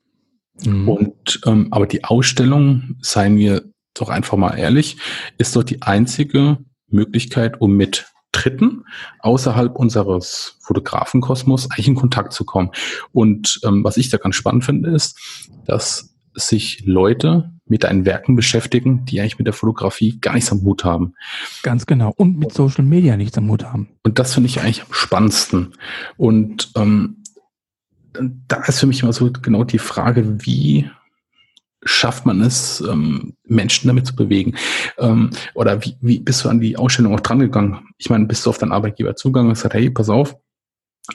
Mhm. Und ähm, aber die Ausstellung, seien wir doch einfach mal ehrlich, ist doch die einzige Möglichkeit, um mit Dritten außerhalb unseres Fotografenkosmos eigentlich in Kontakt zu kommen. Und ähm, was ich da ganz spannend finde, ist, dass sich Leute mit deinen Werken beschäftigen, die eigentlich mit der Fotografie gar nichts am Hut haben. Ganz genau. Und mit Social Media nichts am Hut haben. Und das finde ich eigentlich am spannendsten. Und ähm, da ist für mich immer so genau die Frage, wie schafft man es, ähm, Menschen damit zu bewegen? Ähm, oder wie, wie bist du an die Ausstellung auch drangegangen? Ich meine, bist du auf deinen Arbeitgeber zugegangen und gesagt, hey, pass auf,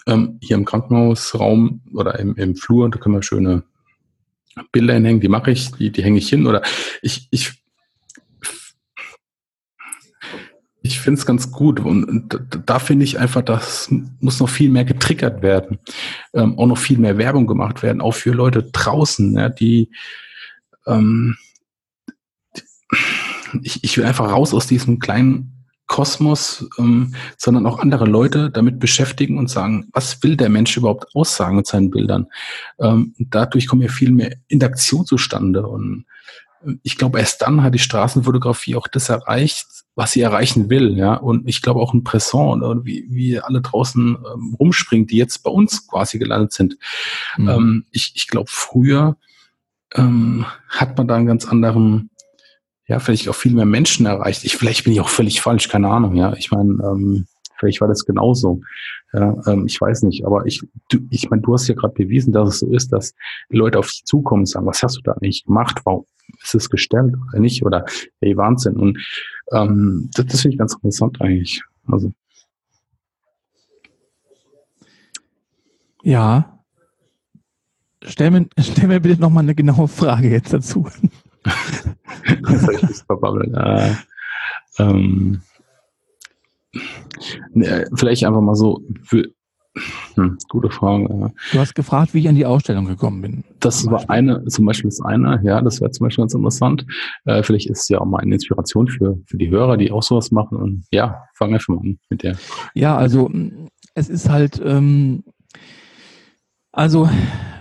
ähm, hier im Krankenhausraum oder im, im Flur, da können wir schöne Bilder hinhängen, die mache ich, die, die hänge ich hin. Oder ich, ich, ich finde es ganz gut. Und, und da, finde ich einfach, das muss noch viel mehr getriggert werden. Ähm, auch noch viel mehr Werbung gemacht werden, auch für Leute draußen, ja, die ähm, ich, ich will einfach raus aus diesem kleinen Kosmos, ähm, sondern auch andere Leute damit beschäftigen und sagen, was will der Mensch überhaupt aussagen mit seinen Bildern? Ähm, dadurch kommt ja viel mehr Interaktion zustande. Und ich glaube, erst dann hat die Straßenfotografie auch das erreicht, was sie erreichen will. Ja, und ich glaube auch ein Presson oder wie, wie alle draußen ähm, rumspringen, die jetzt bei uns quasi gelandet sind. Mhm. Ähm, ich ich glaube, früher ähm, hat man da einen ganz anderen, ja, vielleicht auch viel mehr Menschen erreicht. Ich, vielleicht bin ich auch völlig falsch, keine Ahnung, ja. Ich meine, ähm, vielleicht war das genauso. Ja, ähm, ich weiß nicht, aber ich, du, ich meine, du hast ja gerade bewiesen, dass es so ist, dass Leute auf dich zukommen und sagen, was hast du da eigentlich gemacht? Warum ist es gestellt oder nicht? Oder hey, Wahnsinn. Und ähm, das, das finde ich ganz interessant eigentlich. Also. Ja, Stell mir, stell mir bitte nochmal eine genaue Frage jetzt dazu. Das habe ich nicht verbabbelt. Äh, ähm, Ne, Vielleicht einfach mal so, für, hm, gute Frage. Du hast gefragt, wie ich an die Ausstellung gekommen bin. Das war Beispiel. eine, zum Beispiel ist eine, ja, das wäre zum Beispiel ganz interessant. Äh, vielleicht ist es ja auch mal eine Inspiration für, für die Hörer, die auch sowas machen. Und ja, fangen wir schon mal an mit der. Ja, also es ist halt, ähm, also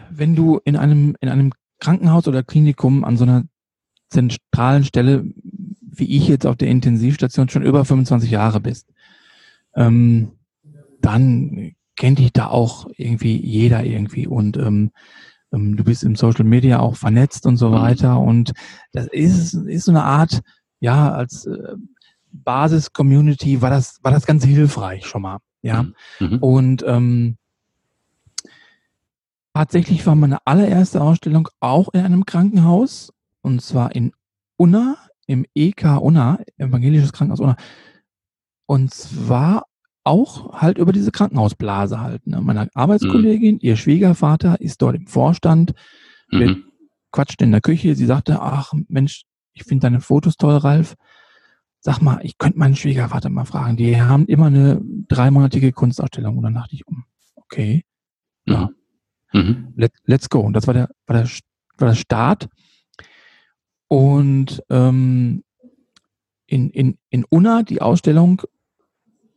wenn du in einem, in einem Krankenhaus oder Klinikum an so einer zentralen Stelle, wie ich jetzt auf der Intensivstation schon über 25 Jahre bist, ähm, dann kennt dich da auch irgendwie jeder irgendwie und ähm, ähm, du bist im Social Media auch vernetzt und so Mhm. weiter und das ist, ist so eine Art, ja, als äh, Basis-Community war das, war das ganz hilfreich schon mal, ja. Mhm. Und ähm, tatsächlich war meine allererste Ausstellung auch in einem Krankenhaus und zwar in Unna, im EK Unna, Evangelisches Krankenhaus Unna. Und zwar auch halt über diese Krankenhausblase halt. Ne? Meine Arbeitskollegin, ihr Schwiegervater ist dort im Vorstand, wir Mhm. quatschten in der Küche. Sie sagte, ach Mensch, ich finde deine Fotos toll, Ralf. Sag mal, ich könnte meinen Schwiegervater mal fragen. Die haben immer eine dreimonatige Kunstausstellung. Und dann dachte ich, um, okay, ja, Mhm. let, let's go. Und das war der, war der, war der Start. Und ähm, in, in, in Unna, die Ausstellung,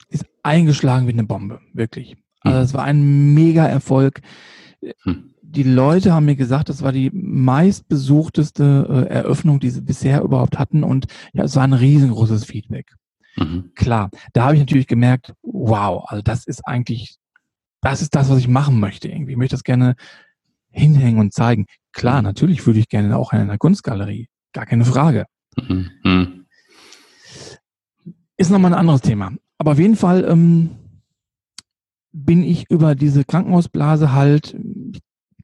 ist eingeschlagen wie eine Bombe, wirklich. Also Mhm. es war ein mega Erfolg. Hm. Die Leute haben mir gesagt, das war die meistbesuchteste äh, Eröffnung, die sie bisher überhaupt hatten. Und ja, es war ein riesengroßes Feedback. Mhm. Klar, da habe ich natürlich gemerkt, wow, also das ist eigentlich, das ist das, was ich machen möchte irgendwie. Ich möchte das gerne hinhängen und zeigen. Klar, natürlich würde ich gerne auch in einer Kunstgalerie. Gar keine Frage. Mhm. Mhm. Ist nochmal ein anderes Thema. Aber auf jeden Fall ähm, bin ich über diese Krankenhausblase halt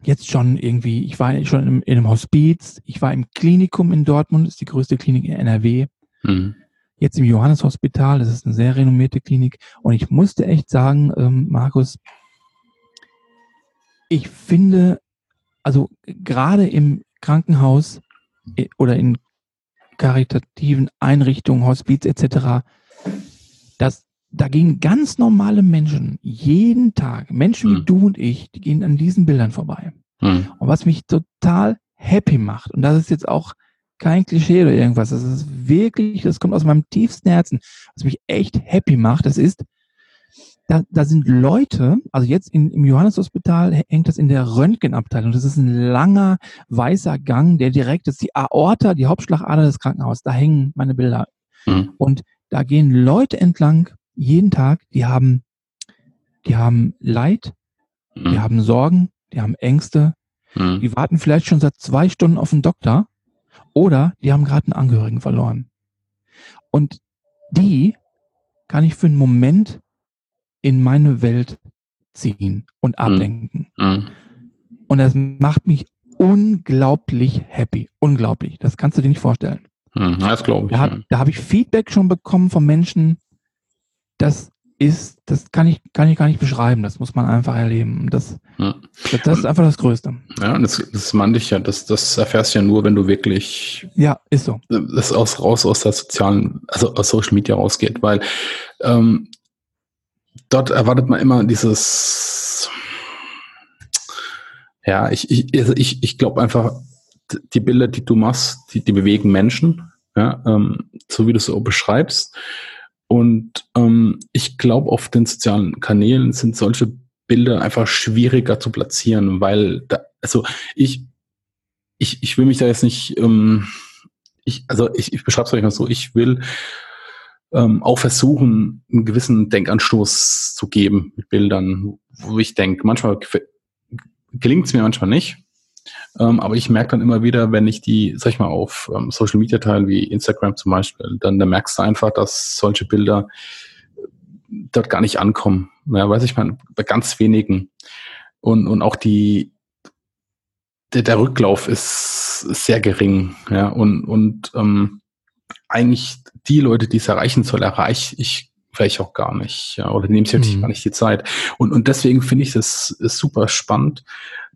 jetzt schon irgendwie, ich war schon im, in einem Hospiz, ich war im Klinikum in Dortmund, ist die größte Klinik in NRW. Mhm. jetzt im Johannes-Hospital. Das ist eine sehr renommierte Klinik. Und ich musste echt sagen, ähm, Markus, ich finde, also gerade im Krankenhaus oder in karitativen Einrichtungen, Hospiz etc., dass da gehen ganz normale Menschen jeden Tag, Menschen wie Hm. du und ich, die gehen an diesen Bildern vorbei. Mhm. Und was mich total happy macht, und das ist jetzt auch kein Klischee oder irgendwas, das ist wirklich, das kommt aus meinem tiefsten Herzen, was mich echt happy macht, das ist, da, da sind Leute, also jetzt in, im Johanneshospital hängt das in der Röntgenabteilung, das ist ein langer weißer Gang, der direkt ist die Aorta, die Hauptschlagader des Krankenhauses, da hängen meine Bilder. Mhm. Und da gehen Leute entlang, jeden Tag, die haben, die haben Leid, die Mhm. haben Sorgen, die haben Ängste, Mhm. die warten vielleicht schon seit zwei Stunden auf einen Doktor oder die haben gerade einen Angehörigen verloren. Und die kann ich für einen Moment in meine Welt ziehen und ablenken. Mhm. Und das macht mich unglaublich happy. Unglaublich. Das kannst du dir nicht vorstellen. Mhm. Das glaube ich. Da, ja. da habe ich Feedback schon bekommen von Menschen. Das ist, das kann ich, kann ich gar nicht beschreiben. Das muss man einfach erleben. Das, Ja. das, das ist einfach das Größte. Ja, und das, das meinte ich ja, das, das erfährst du ja nur, wenn du wirklich Ja, ist so. das aus, raus aus der sozialen, also aus Social Media rausgeht, weil ähm, dort erwartet man immer dieses, ja, ich, ich, also ich, ich glaube einfach, die Bilder, die du machst, die, die bewegen Menschen, ja, ähm, so wie du es so beschreibst. Und ähm, ich glaube, auf den sozialen Kanälen sind solche Bilder einfach schwieriger zu platzieren, weil da, also ich, ich, ich will mich da jetzt nicht, ähm, ich, also ich, ich beschreibe es euch mal so, ich will ähm, auch versuchen, einen gewissen Denkanstoß zu geben mit Bildern, wo ich denke, manchmal gelingt es mir, manchmal nicht. Ähm, aber ich merke dann immer wieder, wenn ich die, sag ich mal, auf ähm, Social Media teile, wie Instagram zum Beispiel, dann, dann merkst du einfach, dass solche Bilder dort gar nicht ankommen. Ja, weiß ich mal, bei ganz wenigen. Und, und auch die, der, der Rücklauf ist sehr gering. Ja, und, und ähm, eigentlich die Leute, die es erreichen soll, erreiche ich vielleicht auch gar nicht. Ja, oder nehmen sich wirklich Mhm. gar nicht die Zeit. Und, und deswegen finde ich das ist super spannend,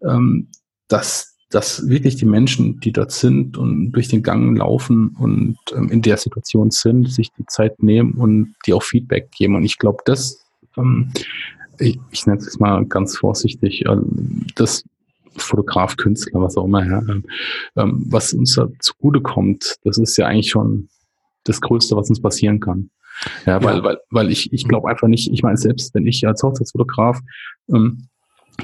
ähm, dass dass wirklich die Menschen, die dort sind und durch den Gang laufen und ähm, in der Situation sind, sich die Zeit nehmen und die auch Feedback geben. Und ich glaube, das, ähm, ich, ich nenne es mal ganz vorsichtig, äh, das Fotograf, Künstler, was auch immer, ja, ähm, was uns da zugute kommt, das ist ja eigentlich schon das Größte, was uns passieren kann. Ja, weil, ja. weil, weil ich, ich glaube einfach nicht, ich meine, selbst wenn ich als Hochzeitsfotograf ähm,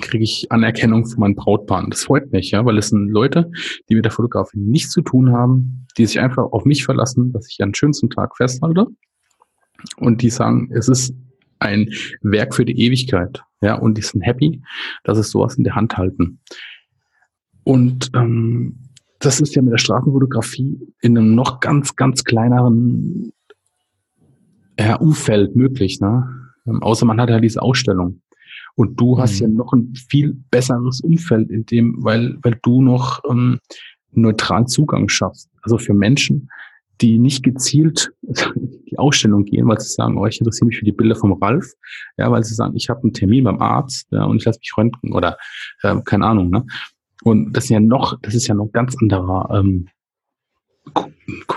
kriege ich Anerkennung von meinen Brautpaaren. Das freut mich, ja, weil es sind Leute, die mit der Fotografie nichts zu tun haben, die sich einfach auf mich verlassen, dass ich an schönsten Tag festhalte und die sagen, es ist ein Werk für die Ewigkeit, ja, und die sind happy, dass es sowas in der Hand halten. Und ähm, das ist ja mit der Straßenfotografie in einem noch ganz, ganz kleineren ja, Umfeld möglich, ne? Ähm, außer man hat ja diese Ausstellung. Und du hast mhm. ja noch ein viel besseres Umfeld in dem, weil, weil du noch ähm, neutralen Zugang schaffst. Also für Menschen, die nicht gezielt die Ausstellung gehen, weil sie sagen, oh, ich interessiere mich für die Bilder vom Ralf, ja, weil sie sagen, ich habe einen Termin beim Arzt ja, und ich lasse mich röntgen oder äh, keine Ahnung, ne? Und das ist ja noch, das ist ja noch ganz anderer ähm,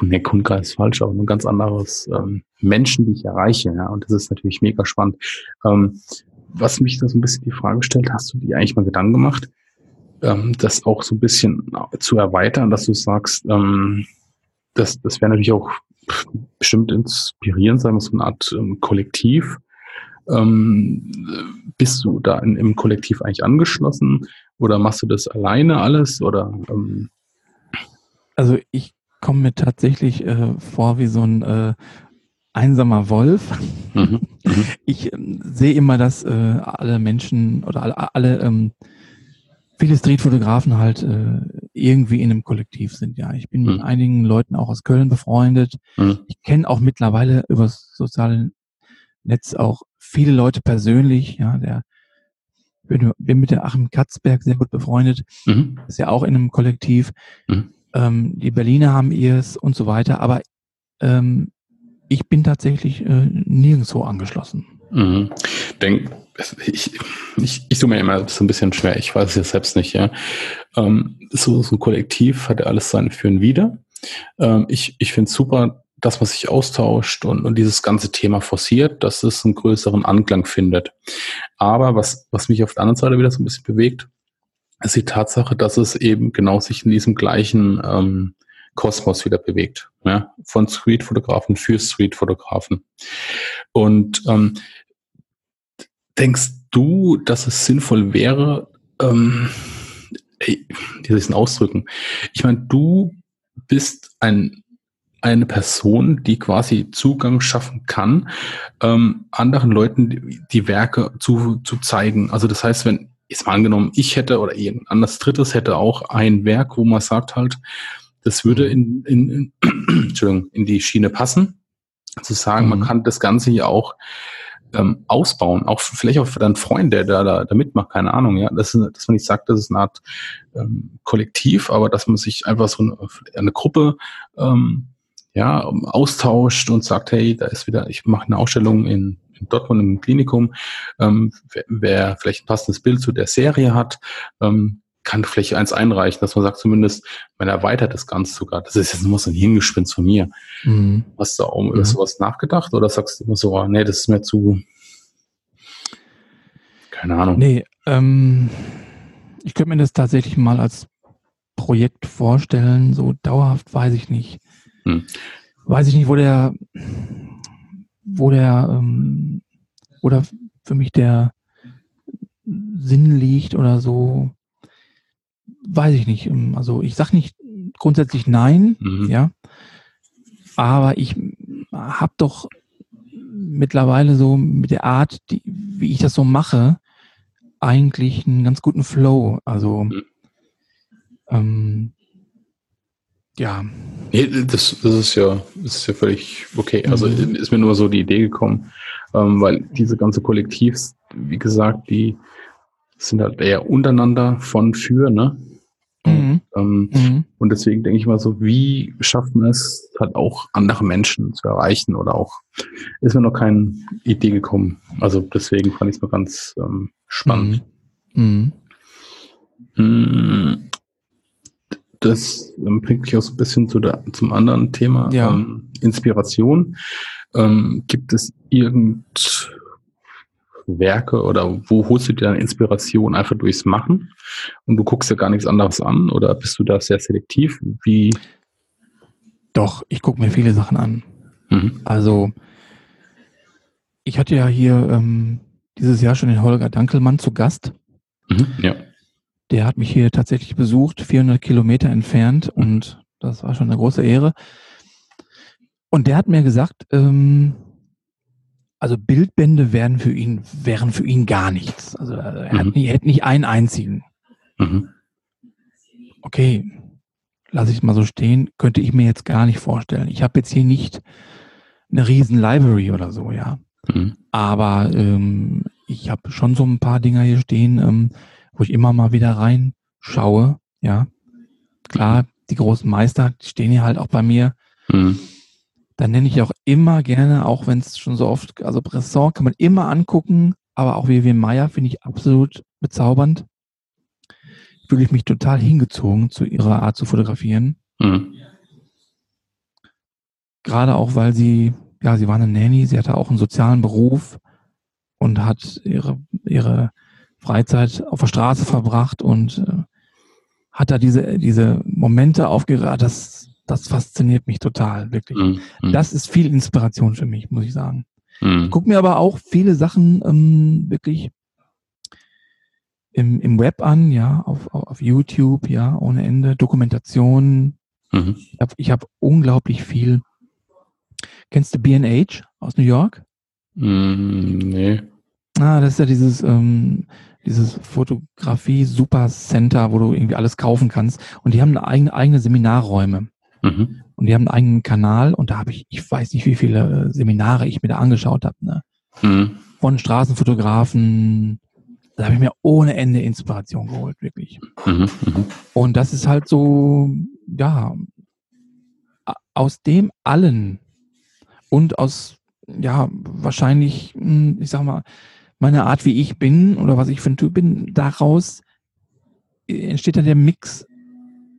ne, Kundgeist ist falsch, aber ein ganz anderes ähm, Menschen, die ich erreiche, ja, und das ist natürlich mega spannend. Ähm, was mich da so ein bisschen die Frage stellt, hast du dir eigentlich mal Gedanken gemacht, ähm, das auch so ein bisschen zu erweitern, dass du sagst, ähm, das, das wäre natürlich auch bestimmt inspirierend sein, so eine Art ähm, Kollektiv. Ähm, bist du da in, im Kollektiv eigentlich angeschlossen oder machst du das alleine alles oder? Ähm? Also ich komme mir tatsächlich äh, vor wie so ein äh, einsamer Wolf. Mhm. Mhm. Ich ähm, sehe immer, dass äh, alle Menschen oder alle, alle ähm, viele Streetfotografen halt äh, irgendwie in einem Kollektiv sind. Ja, ich bin mhm. mit einigen Leuten auch aus Köln befreundet. Mhm. Ich kenne auch mittlerweile über das soziale Netz auch viele Leute persönlich. Ja, der bin, bin mit der Achim Katzberg sehr gut befreundet. Mhm. Ist ja auch in einem Kollektiv. Mhm. Ähm, die Berliner haben ihrs und so weiter. Aber ähm, ich bin tatsächlich äh, nirgendwo angeschlossen. Mhm. Denk, ich, ich, ich tue mir immer so ein bisschen schwer, ich weiß es ja selbst nicht, ja. Ähm, so, so ein Kollektiv hat ja alles seine Für und Wider. Ähm, ich ich finde es super, dass man sich austauscht und, und dieses ganze Thema forciert, dass es einen größeren Anklang findet. Aber was, was mich auf der anderen Seite wieder so ein bisschen bewegt, ist die Tatsache, dass es eben genau sich in diesem gleichen ähm, Kosmos wieder bewegt. Ja? Von Street-Fotografen für Street-Fotografen. Und ähm, denkst du, dass es sinnvoll wäre, ähm, wie ich es ausdrücken? Ich meine, du bist ein eine Person, die quasi Zugang schaffen kann, ähm, anderen Leuten die, die, Werke zu, zu zeigen. Also das heißt, wenn, jetzt mal angenommen, ich hätte oder irgendein anderes Drittes hätte auch ein Werk, wo man sagt halt, das würde in, in, in, Entschuldigung, in die Schiene passen. Zu sagen, mhm. man kann das Ganze hier auch ähm, ausbauen, auch vielleicht auch für deinen Freund, der da, da, da mitmacht, keine Ahnung, ja, das ist, dass man nicht sagt, das ist eine Art ähm, Kollektiv, aber dass man sich einfach so eine, eine Gruppe ähm, ja, austauscht und sagt, hey, da ist wieder, ich mache eine Ausstellung in, in Dortmund im Klinikum, ähm, wer, wer vielleicht ein passendes Bild zu der Serie hat, ähm, kann vielleicht eins einreichen, dass man sagt zumindest, man erweitert das Ganze sogar. Das ist jetzt nur so ein Hirngespinst von mir. Mhm. Hast du auch über mhm. sowas nachgedacht oder sagst du immer so, ah, nee, das ist mir zu, keine Ahnung. Nee, ähm, ich könnte mir das tatsächlich mal als Projekt vorstellen, so dauerhaft weiß ich nicht. Hm. Weiß ich nicht, wo der, wo der, ähm, oder für mich der Sinn liegt oder so weiß ich nicht. Ähm, also ich sage nicht grundsätzlich nein, mhm. ja, aber ich habe doch mittlerweile so mit der Art, die, wie ich das so mache, eigentlich einen ganz guten Flow. Also mhm. ähm, ja. Nee, das, das ist ja, das ist ja völlig okay. Also mhm. ist mir nur so die Idee gekommen, ähm, weil diese ganze Kollektivs, wie gesagt, die sind halt eher untereinander von für, ne? Mhm. Ähm, mhm. Und deswegen denke ich mal so, wie schafft man es, halt auch andere Menschen zu erreichen oder auch, ist mir noch keine Idee gekommen. Also deswegen fand ich es mal ganz ähm, spannend. Mhm. Das ähm, bringt mich auch so ein bisschen zu der, zum anderen Thema, Ja. ähm, Inspiration. Ähm, gibt es irgend Werke oder wo holst du dir deine Inspiration einfach durchs Machen und du guckst dir gar nichts anderes an oder bist du da sehr selektiv? Wie? Doch, ich gucke mir viele Sachen an. Mhm. Also, ich hatte ja hier ähm, dieses Jahr schon den Holger Dankelmann zu Gast. Mhm. Ja. Der hat mich hier tatsächlich besucht, 400 Kilometer entfernt und das war schon eine große Ehre. Und der hat mir gesagt, ähm, also Bildbände wären für ihn, wären für ihn gar nichts. Also er, Mhm. nie, er hätte nicht einen einzigen. Mhm. Okay, lasse ich mal so stehen, könnte ich mir jetzt gar nicht vorstellen. Ich habe jetzt hier nicht eine riesen Library oder so, ja. Mhm. Aber ähm, ich habe schon so ein paar Dinger hier stehen, ähm, wo ich immer mal wieder reinschaue. Ja, klar, die großen Meister die stehen hier halt auch bei mir. Mhm. Dann nenne ich auch immer gerne, auch wenn es schon so oft, also Bresson kann man immer angucken, aber auch Vivian Meyer finde ich absolut bezaubernd. Fühle ich mich total hingezogen zu ihrer Art zu fotografieren. Mhm. Gerade auch, weil sie, ja, sie war eine Nanny, sie hatte auch einen sozialen Beruf und hat ihre, ihre Freizeit auf der Straße verbracht und äh, hat da diese, diese Momente aufgeregt. Das, das fasziniert mich total, wirklich. Mhm. Mhm. Das ist viel Inspiration für mich, muss ich sagen. Mhm. Guck mir aber auch viele Sachen ähm, wirklich im, im Web an, ja, auf, auf YouTube, ja, ohne Ende, Dokumentationen. Mhm. Ich habe ich hab unglaublich viel. Kennst du B&H aus New York? Mhm. Nee. Ah, das ist ja dieses, ähm, dieses Fotografie-Super-Center, wo du irgendwie alles kaufen kannst. Und die haben eine eigene, eigene Seminarräume. Mhm. Und die haben einen eigenen Kanal und da habe ich, ich weiß nicht, wie viele äh, Seminare ich mir da angeschaut habe. Ne? Mhm. Von Straßenfotografen. Da habe ich mir ohne Ende Inspiration geholt, wirklich. Mhm. Mhm. Und das ist halt so, ja, aus dem allen und aus, ja, wahrscheinlich, hm, ich sag mal, meiner Art, wie ich bin oder was ich für ein Typ bin, daraus entsteht dann der Mix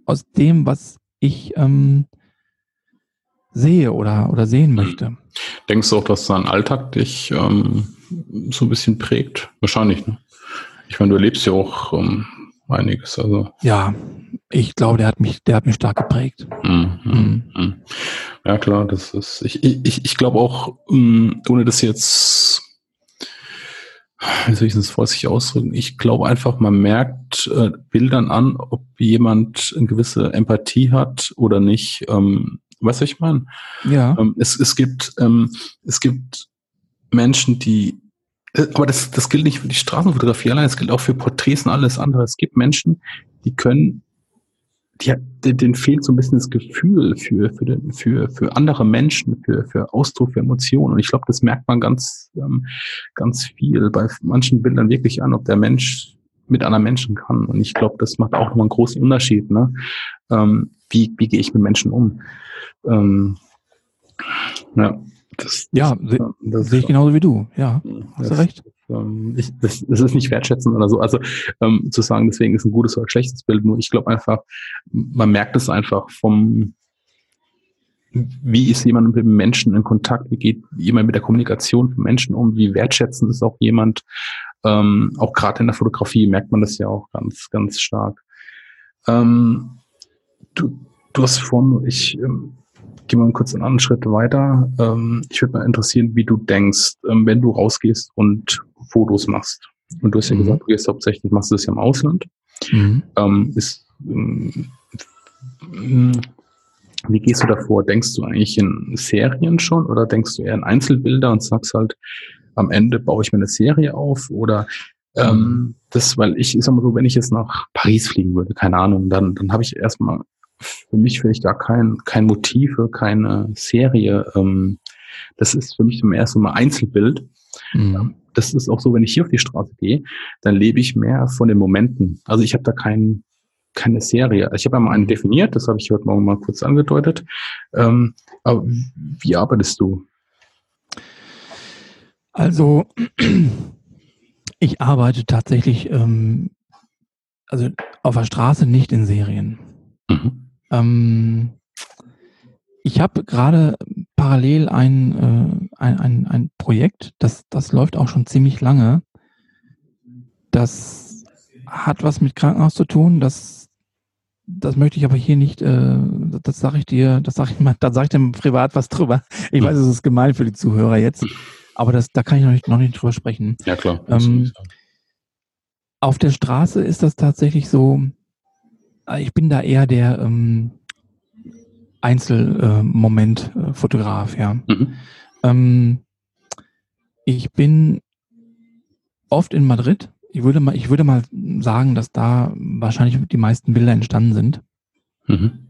aus dem, was ich ähm, sehe oder, oder sehen möchte. Denkst du auch, dass dein Alltag dich ähm, so ein bisschen prägt? Wahrscheinlich, ne? Ich meine, du erlebst ja auch ähm, einiges. Also, Ja, ich glaube, der hat mich, der hat mich stark geprägt. Mhm. mm. ja klar, das ist. Ich, ich, ich glaube auch, mm, ohne das jetzt, wie soll ich das vorsichtig ausdrücken? Ich glaube einfach, man merkt äh, Bildern an, ob jemand eine gewisse Empathie hat oder nicht. Ähm, was ich meine? Ja, Ähm, es, es gibt, ähm, es gibt Menschen, die, äh, aber das, das gilt nicht für die Straßenfotografie allein, es gilt auch für Porträts und alles andere. Es gibt Menschen, die können, die, denen fehlt so ein bisschen das Gefühl für, für, den, für, für andere Menschen, für, für Ausdruck, für Emotionen. Und ich glaube, das merkt man ganz, ähm, ganz viel bei manchen Bildern wirklich an, ob der Mensch mit anderen Menschen kann. Und ich glaube, das macht auch nochmal einen großen Unterschied. Ne? Ähm, wie, wie gehe ich mit Menschen um? Ähm, ja, das, Ja, das, das, sehe ich genauso wie du. Ja, hast du recht. Ähm, ich, das, das ist nicht wertschätzend oder so. Also ähm, zu sagen, deswegen ist ein gutes oder schlechtes Bild. Nur ich glaube einfach, man merkt es einfach vom, wie ist jemand mit Menschen in Kontakt, wie geht jemand mit der Kommunikation von Menschen um, wie wertschätzend ist auch jemand. Ähm, auch gerade in der Fotografie merkt man das ja auch ganz, ganz stark. Ähm, du, du hast vorhin, ich ähm, gehe mal kurz einen anderen Schritt weiter. Ähm, ich würde mal interessieren, wie du denkst, ähm, wenn du rausgehst und Fotos machst. Und du hast ja Mhm. gesagt, du gehst hauptsächlich, machst du das ja im Ausland. Mhm. Ähm, ist, ähm, wie gehst du davor? Denkst du eigentlich in Serien schon oder denkst du eher in Einzelbilder und sagst halt, am Ende baue ich mir eine Serie auf oder ähm, das, weil ich, sag mal so, wenn ich jetzt nach Paris fliegen würde, keine Ahnung, dann, dann habe ich erstmal für mich vielleicht gar kein, kein Motive, keine Serie. Ähm, das ist für mich zum ersten Mal Einzelbild. Mhm. Das ist auch so, wenn ich hier auf die Straße gehe, dann lebe ich mehr von den Momenten. Also ich habe da kein, keine Serie. Ich habe ja mal einen definiert, das habe ich heute Morgen mal kurz angedeutet. Ähm, aber wie arbeitest du? Also, ich arbeite tatsächlich, ähm, also auf der Straße nicht in Serien. Mhm. Ähm, ich habe gerade parallel ein, äh, ein, ein, ein Projekt, das, das läuft auch schon ziemlich lange. Das hat was mit Krankenhaus zu tun. Das, das möchte ich aber hier nicht, äh, das sage ich dir, das sage ich mal, da sage ich dir privat was drüber. Ich weiß, es ist gemein für die Zuhörer jetzt, aber das, da kann ich noch nicht, noch nicht drüber sprechen. Ja, klar. Ähm, auf der Straße ist das tatsächlich so, äh, ich bin da eher der ähm, Einzelmoment-Fotograf, ja. Mhm. Ähm, ich bin oft in Madrid. Ich würde mal, ich würde mal sagen, dass da wahrscheinlich die meisten Bilder entstanden sind. Mhm.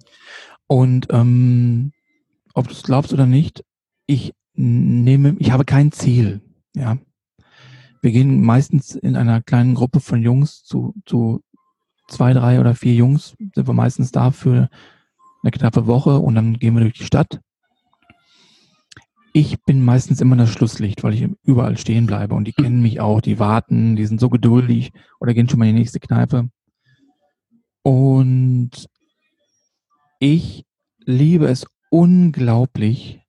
Und ähm, ob du es glaubst oder nicht, ich nehme, ich habe kein Ziel. Ja, wir gehen meistens in einer kleinen Gruppe von Jungs zu, zu zwei, drei oder vier Jungs, sind wir meistens da für eine knappe Woche und dann gehen wir durch die Stadt. Ich bin meistens immer das Schlusslicht, weil ich überall stehen bleibe und die kennen mich auch, die warten, die sind so geduldig oder gehen schon mal in die nächste Kneipe. Und ich liebe es unglaublich,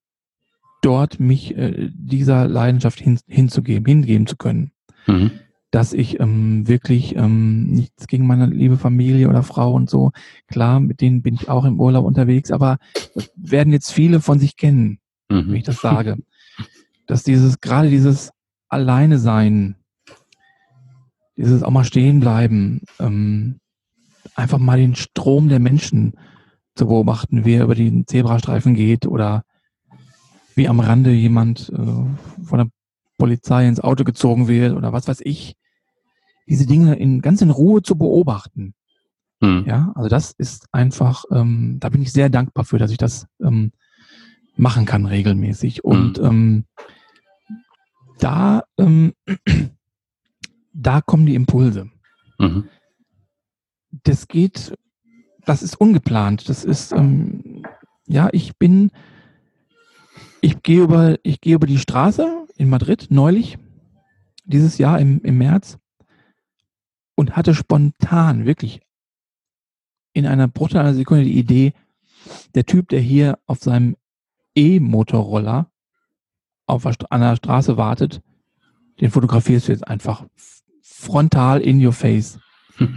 dort mich äh, dieser Leidenschaft hin, hinzugeben, hingeben zu können. Mhm. Dass ich ähm, wirklich ähm, nichts gegen meine liebe Familie oder Frau und so, klar, mit denen bin ich auch im Urlaub unterwegs, aber das werden jetzt viele von sich kennen, mhm. wenn ich das sage. Dass dieses, gerade dieses Alleine sein, dieses auch mal stehen bleiben, ähm, einfach mal den Strom der Menschen zu beobachten, wie er über den Zebrastreifen geht oder wie am Rande jemand äh, von der Polizei ins Auto gezogen wird oder was weiß ich. Diese Dinge in ganz in Ruhe zu beobachten. Mhm. Ja, also das ist einfach, ähm, da bin ich sehr dankbar für, dass ich das ähm, machen kann regelmäßig. Und mhm. ähm, da, ähm, da kommen die Impulse. Mhm. Das geht, das ist ungeplant. Das ist, ähm, ja, ich bin ich gehe über, ich gehe über die Straße in Madrid neulich, dieses Jahr im, im März, und hatte spontan wirklich in einer brutalen Sekunde die Idee, der Typ, der hier auf seinem E-Motorroller auf an der Straße wartet, den fotografierst du jetzt einfach frontal in your face.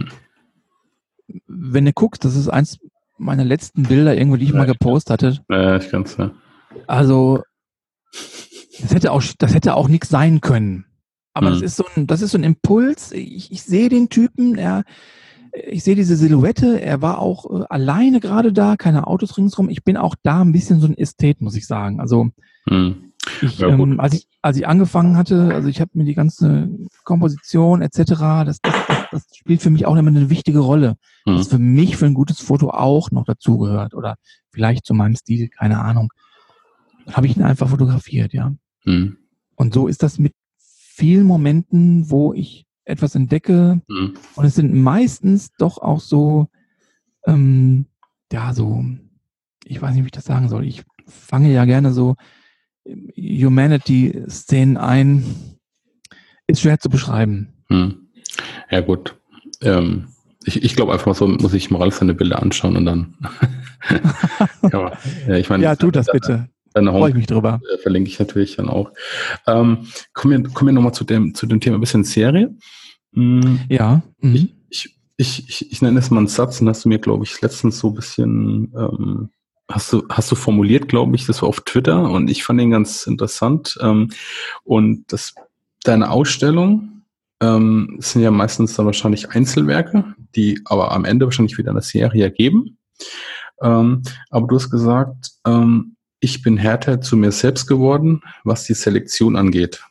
Wenn du guckst, das ist eins meiner letzten Bilder irgendwo, die ich ja, mal gepostet hatte. Ja, ich kann's, ja. Also, das hätte auch, das hätte auch nichts sein können. Aber mhm. das ist so ein, das ist so ein Impuls. Ich, ich sehe den Typen, er, ich sehe diese Silhouette, er war auch äh, alleine gerade da, keine Autos ringsrum. Ich bin auch da ein bisschen so ein Ästhet, muss ich sagen. Also, mhm. ich, ja, ähm, als ich, als ich angefangen hatte, also ich habe mir die ganze Komposition etc., das, das, das, das spielt für mich auch immer eine wichtige Rolle. Mhm. Das für mich für ein gutes Foto auch noch dazugehört oder vielleicht zu meinem Stil, keine Ahnung habe ich ihn einfach fotografiert, ja. Mhm. Und so ist das mit vielen Momenten, wo ich etwas entdecke. Mhm. Und es sind meistens doch auch so, ähm, ja, so, ich weiß nicht, wie ich das sagen soll. Ich fange ja gerne so Humanity-Szenen ein. Ist schwer zu beschreiben. Mhm. Ja, gut. Ähm, ich, ich glaube einfach mal so, muss ich mal seine Bilder anschauen und dann. ja, ich meine, ja, tu das bitte. Deine Freue ich mich drüber. Äh, verlinke ich natürlich dann auch. Ähm, kommen wir, kommen wir nochmal zu dem, zu dem Thema ein bisschen Serie. Mhm. Ja. Mhm. Ich, ich, ich, ich, ich nenne es mal einen Satz, den hast du mir, glaube ich, letztens so ein bisschen, ähm, hast du, hast du formuliert, glaube ich, das war auf Twitter und ich fand den ganz interessant. Ähm, und das, deine Ausstellung ähm, sind ja meistens dann wahrscheinlich Einzelwerke, die aber am Ende wahrscheinlich wieder eine Serie ergeben. Ähm, aber du hast gesagt, ähm, ich bin härter zu mir selbst geworden, was die Selektion angeht.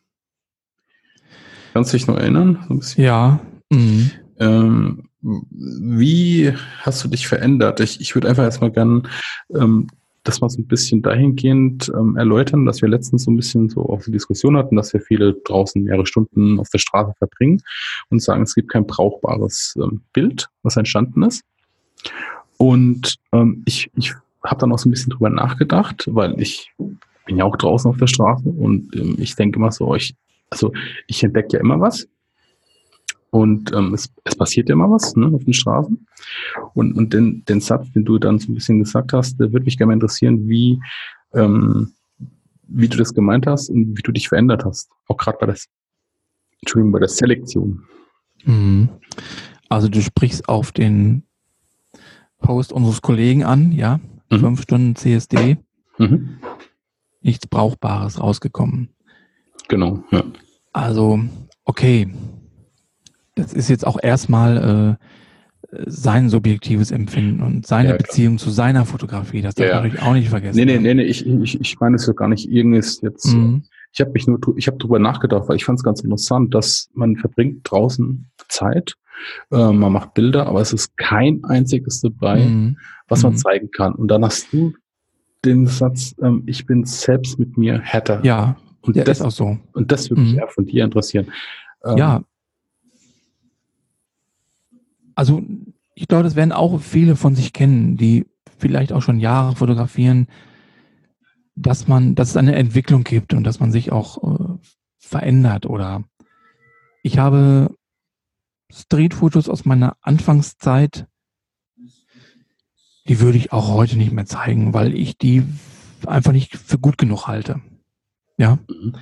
Kannst du dich noch erinnern? ja. Mhm. Ähm, wie hast du dich verändert? Ich, ich würde einfach erstmal gern ähm, das mal so ein bisschen dahingehend ähm, erläutern, dass wir letztens so ein bisschen so auf die Diskussion hatten, dass wir viele draußen mehrere Stunden auf der Straße verbringen und sagen, es gibt kein brauchbares ähm, Bild, was entstanden ist. Und ähm, ich, ich habe dann auch so ein bisschen drüber nachgedacht, weil ich bin ja auch draußen auf der Straße und ähm, ich denke immer so, ich, also ich entdecke ja immer was. und ähm, es, es passiert ja immer was ne, auf den Straßen. Und, und den, den Satz, den du dann so ein bisschen gesagt hast, der würde mich gerne interessieren, wie, ähm, wie du das gemeint hast und wie du dich verändert hast. Auch gerade bei der, bei der Selektion. Mhm. Also du sprichst auf den Post unseres Kollegen an, ja, mhm. fünf Stunden CSD, mhm. nichts Brauchbares rausgekommen. Genau, ja. Also, okay, das ist jetzt auch erstmal äh, sein subjektives Empfinden und seine ja, Beziehung zu seiner Fotografie. Das darf ja. man natürlich auch nicht vergessen. Nee, nee, nee, nee ich, ich, ich meine es ja gar nicht irgendes jetzt. Mhm. Ich habe mich nur, ich habe drüber nachgedacht, weil ich fand es ganz interessant, dass man verbringt draußen Zeit, äh, man macht Bilder, aber es ist kein einziges dabei, mhm. was man mhm. zeigen kann. Und dann hast du den Satz, ähm, ich bin selbst mit mir härter. Ja, und das ist auch so. Und das würde mich mhm. eher von dir interessieren. Ähm, ja, also ich glaube, das werden auch viele von sich kennen, die vielleicht auch schon Jahre fotografieren, dass man, dass es eine Entwicklung gibt und dass man sich auch äh, verändert oder ich habe Streetfotos aus meiner Anfangszeit, die würde ich auch heute nicht mehr zeigen, weil ich die einfach nicht für gut genug halte. Ja. Mhm.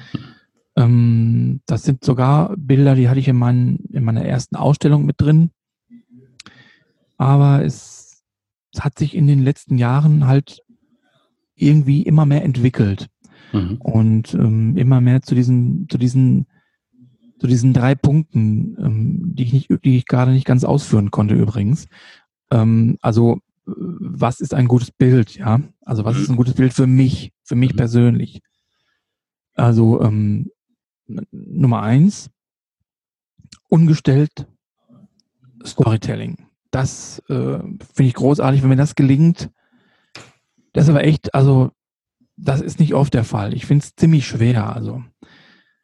Ähm, das sind sogar Bilder, die hatte ich in, mein, in meiner ersten Ausstellung mit drin aber es, hat sich in den letzten Jahren halt irgendwie immer mehr entwickelt mhm. und ähm, immer mehr zu diesen, zu diesen, zu diesen drei Punkten, ähm, die ich nicht, die ich gerade nicht ganz ausführen konnte übrigens. Ähm, also was ist ein gutes Bild, ja? Also was ist ein gutes Bild für mich, für mich mhm. persönlich? Also ähm, Nummer eins, ungestellt Storytelling das äh, finde ich großartig, wenn mir das gelingt. Das ist aber echt, also das ist nicht oft der Fall. Ich finde es ziemlich schwer. Also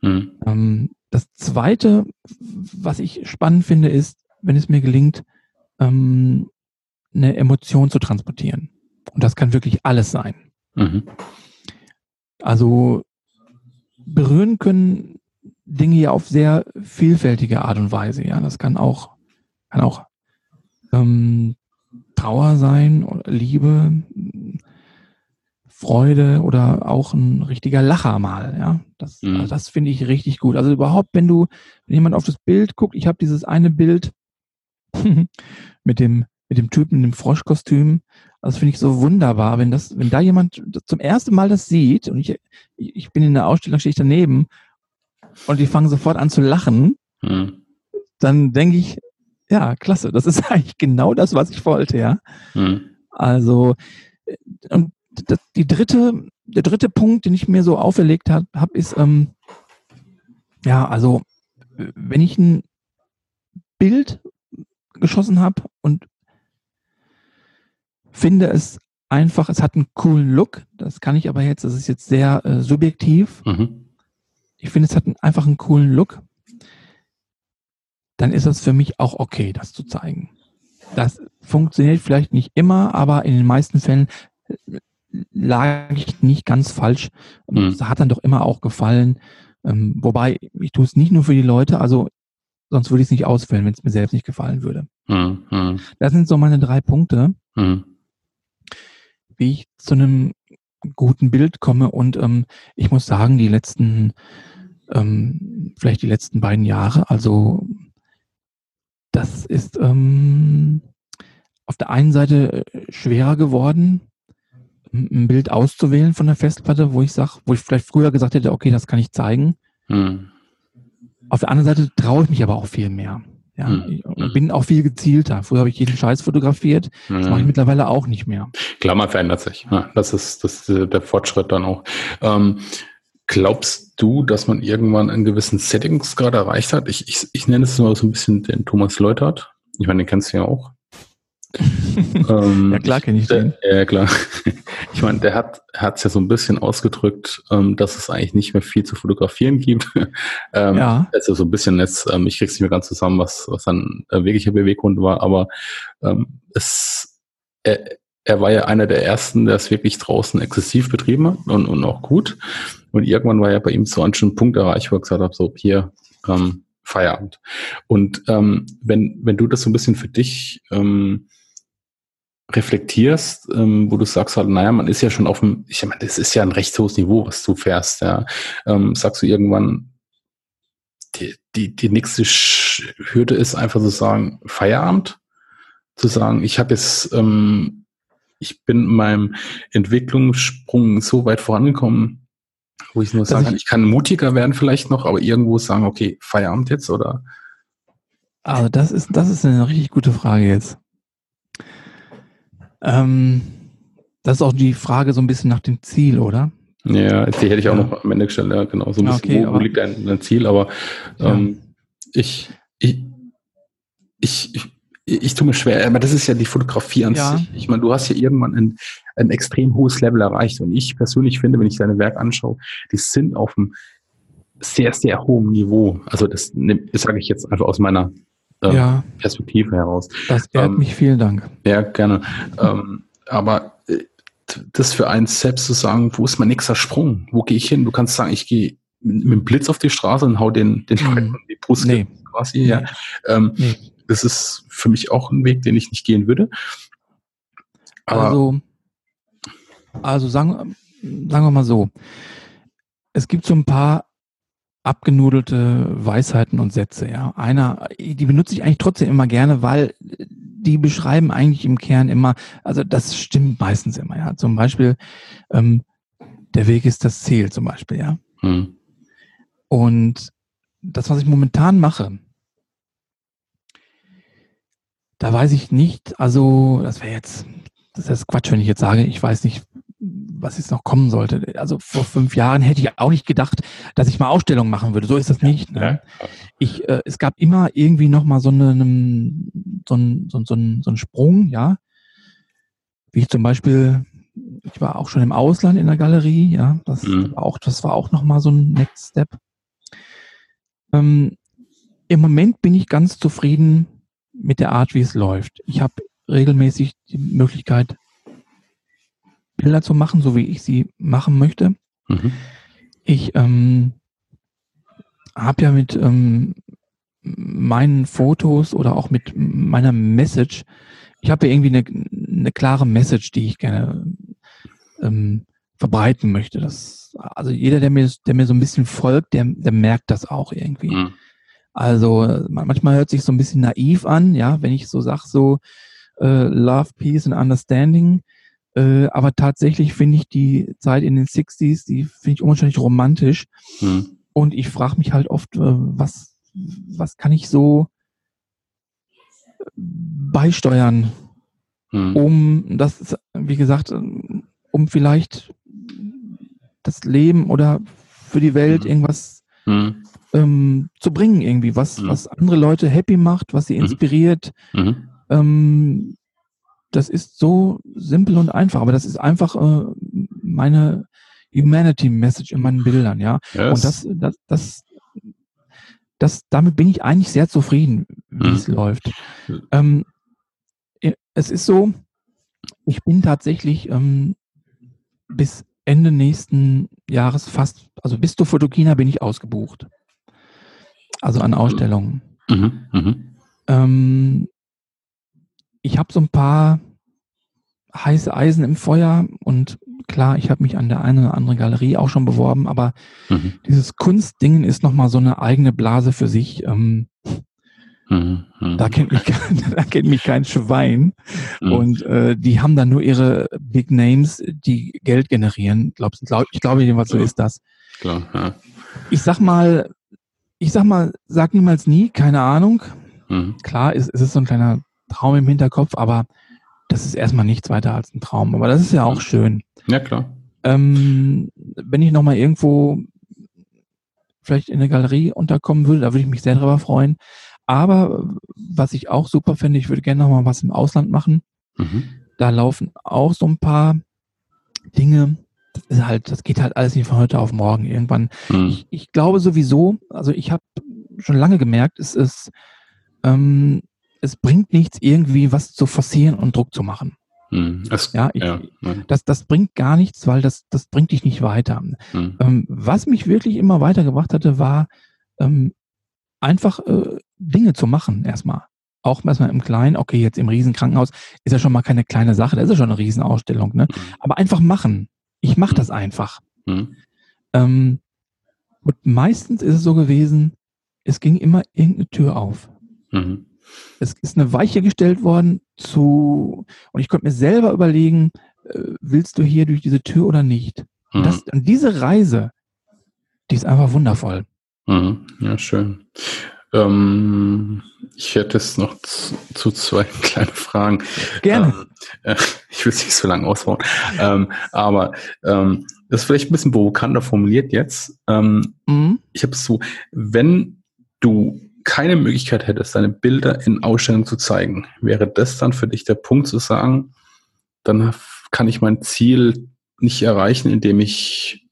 mhm. ähm, das Zweite, was ich spannend finde, ist, wenn es mir gelingt, ähm, eine Emotion zu transportieren. Und das kann wirklich alles sein. Mhm. Also berühren können Dinge ja auf sehr vielfältige Art und Weise. Ja, das kann auch, kann auch ähm, Trauer sein, Liebe, Freude oder auch ein richtiger Lacher mal. Ja, das, mhm. also das finde ich richtig gut. Also überhaupt, wenn du, wenn jemand auf das Bild guckt, ich habe dieses eine Bild mit dem mit dem Typen in dem Froschkostüm. Das finde ich so wunderbar, wenn das, wenn da jemand zum ersten Mal das sieht und ich, ich bin in der Ausstellung, stehe ich daneben und die fangen sofort an zu lachen, mhm. dann denke ich, ja, klasse. Das ist eigentlich genau das, was ich wollte, ja. Mhm. Also, äh, und die dritte, der dritte Punkt, den ich mir so auferlegt habe, hab, ist, ähm, ja, also, wenn ich ein Bild geschossen habe und finde es einfach, es hat einen coolen Look, das kann ich aber jetzt, das ist jetzt sehr äh, subjektiv. Mhm. Ich finde, es hat einfach einen coolen Look dann ist es für mich auch okay, das zu zeigen. Das funktioniert vielleicht nicht immer, aber in den meisten Fällen äh, lag ich nicht ganz falsch. Mhm. Es hat dann doch immer auch gefallen. Ähm, wobei, ich tue es nicht nur für die Leute, also sonst würde ich es nicht auswählen, wenn es mir selbst nicht gefallen würde. Mhm. Das sind so meine drei Punkte, mhm. wie ich zu einem guten Bild komme. Und ähm, ich muss sagen, die letzten, ähm, vielleicht die letzten beiden Jahre, also das ist ähm, auf der einen Seite äh, schwerer geworden, ein Bild auszuwählen von der Festplatte, wo ich sage, wo ich vielleicht früher gesagt hätte, okay, das kann ich zeigen. Hm. Auf der anderen Seite traue ich mich aber auch viel mehr. Ja, hm. hm. bin auch viel gezielter. Früher habe ich jeden Scheiß fotografiert. Das mache ich hm. mittlerweile auch nicht mehr. Klar, man verändert sich. Ja, das ist, das ist der Fortschritt dann auch. Ähm, Glaubst du, dass man irgendwann einen gewissen Settingsgrad erreicht hat? Ich, ich, ich nenne es mal so ein bisschen den Thomas Leutert. Ich meine, den kennst du ja auch. ähm, ja klar kenne ich den. Ja klar. Ich meine, der hat es ja so ein bisschen ausgedrückt, ähm, dass es eigentlich nicht mehr viel zu fotografieren gibt. ähm, ja. Also so ein bisschen jetzt, ähm, ich krieg's nicht mehr ganz zusammen, was, was dann äh, wirklicher Beweggrund war, aber ähm, es, er, er war ja einer der ersten, der es wirklich draußen exzessiv betrieben hat und, und auch gut. Und irgendwann war ja bei ihm so ein schon Punkt erreicht, wo er gesagt hat, so hier, ähm, Feierabend. Und ähm, wenn, wenn du das so ein bisschen für dich ähm, reflektierst, ähm, wo du sagst halt, naja, man ist ja schon auf dem, ich meine, das ist ja ein recht hohes Niveau, was du fährst, ja. Ähm, sagst du irgendwann, die, die, die nächste Hürde ist einfach zu sagen, Feierabend, zu sagen, ich habe jetzt, ähm, ich bin in meinem Entwicklungssprung so weit vorangekommen, wo ich nur sagen kann, ich, ich kann mutiger werden vielleicht noch, aber irgendwo sagen, okay, Feierabend jetzt oder? Also das ist, das ist eine richtig gute Frage jetzt. Ähm, das ist auch die Frage so ein bisschen nach dem Ziel, oder? Ja, die hätte ich auch ja. noch am Ende gestellt, ja, genau. So ein bisschen, okay, wo, wo liegt dein, dein, Ziel? Aber ähm, ja. ich, ich, ich, ich, ich tue mir schwer, aber das ist ja die Fotografie an ja. sich. Ich meine, du hast ja irgendwann ein, ein extrem hohes Level erreicht. Und ich persönlich finde, wenn ich deine Werke anschaue, die sind auf einem sehr, sehr hohen Niveau. Also das, das sage ich jetzt einfach aus meiner ähm, ja. Perspektive heraus. Das ehrt ähm, mich, vielen Dank. Ja, gerne. ähm, aber äh, das für einen selbst zu sagen, wo ist mein nächster Sprung? Wo gehe ich hin? Du kannst sagen, ich gehe mit, dem Blitz auf die Straße und hau den, den hm. Leuten die Brust nee. quasi. Nee. Ja. Ähm, nee. Das ist für mich auch ein Weg, den ich nicht gehen würde. Aber also, also sagen, sagen wir mal so. Es gibt so ein paar abgenudelte Weisheiten und Sätze, ja. Einer, die benutze ich eigentlich trotzdem immer gerne, weil die beschreiben eigentlich im Kern immer, also das stimmt meistens immer, ja. Zum Beispiel, ähm, der Weg ist das Ziel, zum Beispiel, ja. Hm. Und das, was ich momentan mache, da weiß ich nicht, also das wäre jetzt, das ist Quatsch, wenn ich jetzt sage, ich weiß nicht, was jetzt noch kommen sollte. Also vor fünf Jahren hätte ich auch nicht gedacht, dass ich mal Ausstellungen machen würde. So ist das nicht. Ne? Ich, äh, es gab immer irgendwie noch mal so, eine, so, ein, so, so, ein, so einen Sprung, ja. Wie ich zum Beispiel, ich war auch schon im Ausland in der Galerie, ja. Das mhm. war auch, das war auch noch mal so ein Next Step. Ähm, Im Moment bin ich ganz zufrieden mit der Art, wie es läuft. Ich habe regelmäßig die Möglichkeit, Bilder zu machen, so wie ich sie machen möchte. Mhm. Ich ähm, habe ja mit ähm, meinen Fotos oder auch mit meiner Message, ich habe ja irgendwie eine, eine klare Message, die ich gerne ähm, verbreiten möchte. Das, also jeder, der mir, der mir so ein bisschen folgt, der, der merkt das auch irgendwie. Mhm. Also manchmal hört sich so ein bisschen naiv an, ja, wenn ich so sag, so äh, Love, Peace and Understanding. Äh, aber tatsächlich finde ich die Zeit in den 60s, die finde ich unwahrscheinlich romantisch. Hm. Und ich frage mich halt oft, äh, was, was kann ich so beisteuern, hm. um das, wie gesagt, um vielleicht das Leben oder für die Welt hm. irgendwas hm ähm, zu bringen irgendwie, was, mhm. was andere Leute happy macht, was sie mhm. inspiriert. Mhm. Ähm, das ist so simpel und einfach, aber das ist einfach äh, meine Humanity Message in meinen Bildern, ja. Yes. Und das, das, das, das, damit bin ich eigentlich sehr zufrieden, wie mhm. es läuft. Ähm, es ist so, ich bin tatsächlich ähm, bis Ende nächsten Jahres fast, also bis zur Fotokina bin ich ausgebucht also an Ausstellungen. Mhm, mh. ähm, ich habe so ein paar heiße Eisen im Feuer und klar, ich habe mich an der einen oder anderen Galerie auch schon beworben, aber mhm. dieses Kunstdingen ist nochmal so eine eigene Blase für sich. Ähm, mhm, mhm. da, kennt mich, da kennt mich kein Schwein. Mhm. Und äh, die haben dann nur ihre Big Names, die Geld generieren. Glaub, glaub, ich glaube jedenfalls, so ist das. Klar, ja. Ich sag mal, ich sag mal, sag niemals nie, keine Ahnung. Klar, es, es ist so ein kleiner Traum im Hinterkopf, aber das ist erstmal nichts weiter als ein Traum. Aber das ist ja auch schön. Ja, klar. Ähm, wenn ich nochmal irgendwo vielleicht in eine Galerie unterkommen würde, da würde ich mich sehr darüber freuen. Aber was ich auch super fände, ich würde gerne nochmal was im Ausland machen. Mhm. Da laufen auch so ein paar Dinge, das ist halt, das geht halt alles nicht von heute auf morgen. Irgendwann. Mhm. Ich, ich, glaube sowieso, also ich habe schon lange gemerkt, es ist, ähm, es bringt nichts, irgendwie was zu forcieren und Druck zu machen. Mhm. Das, ja, ich, ja, Das, das bringt gar nichts, weil das, das bringt dich nicht weiter. Mhm. Ähm, was mich wirklich immer weitergebracht hatte, war, ähm, einfach äh, Dinge zu machen erstmal. Auch erstmal im Kleinen, okay, jetzt im Riesenkrankenhaus ist ja schon mal keine kleine Sache, das ist ja schon eine Riesenausstellung, ne? Mhm. Aber einfach machen. Ich mache das einfach. Mhm. Ähm, und meistens ist es so gewesen, es ging immer irgendeine Tür auf. Mhm. Es ist eine Weiche gestellt worden zu, und ich konnte mir selber überlegen, äh, willst du hier durch diese Tür oder nicht? Und, das, Mhm. und diese Reise, die ist einfach wundervoll. Mhm. Ja, schön. Ähm, ich hätte jetzt noch zu, zu zwei kleine Fragen. Gerne. Ähm, äh, ich will es nicht so lange ausbauen. Ähm, aber ähm, das ist vielleicht ein bisschen provokanter formuliert jetzt. Ähm, Mhm. ich habe es so, wenn du keine Möglichkeit hättest, deine Bilder in Ausstellungen zu zeigen, wäre das dann für dich der Punkt zu sagen, dann kann ich mein Ziel nicht erreichen, indem ich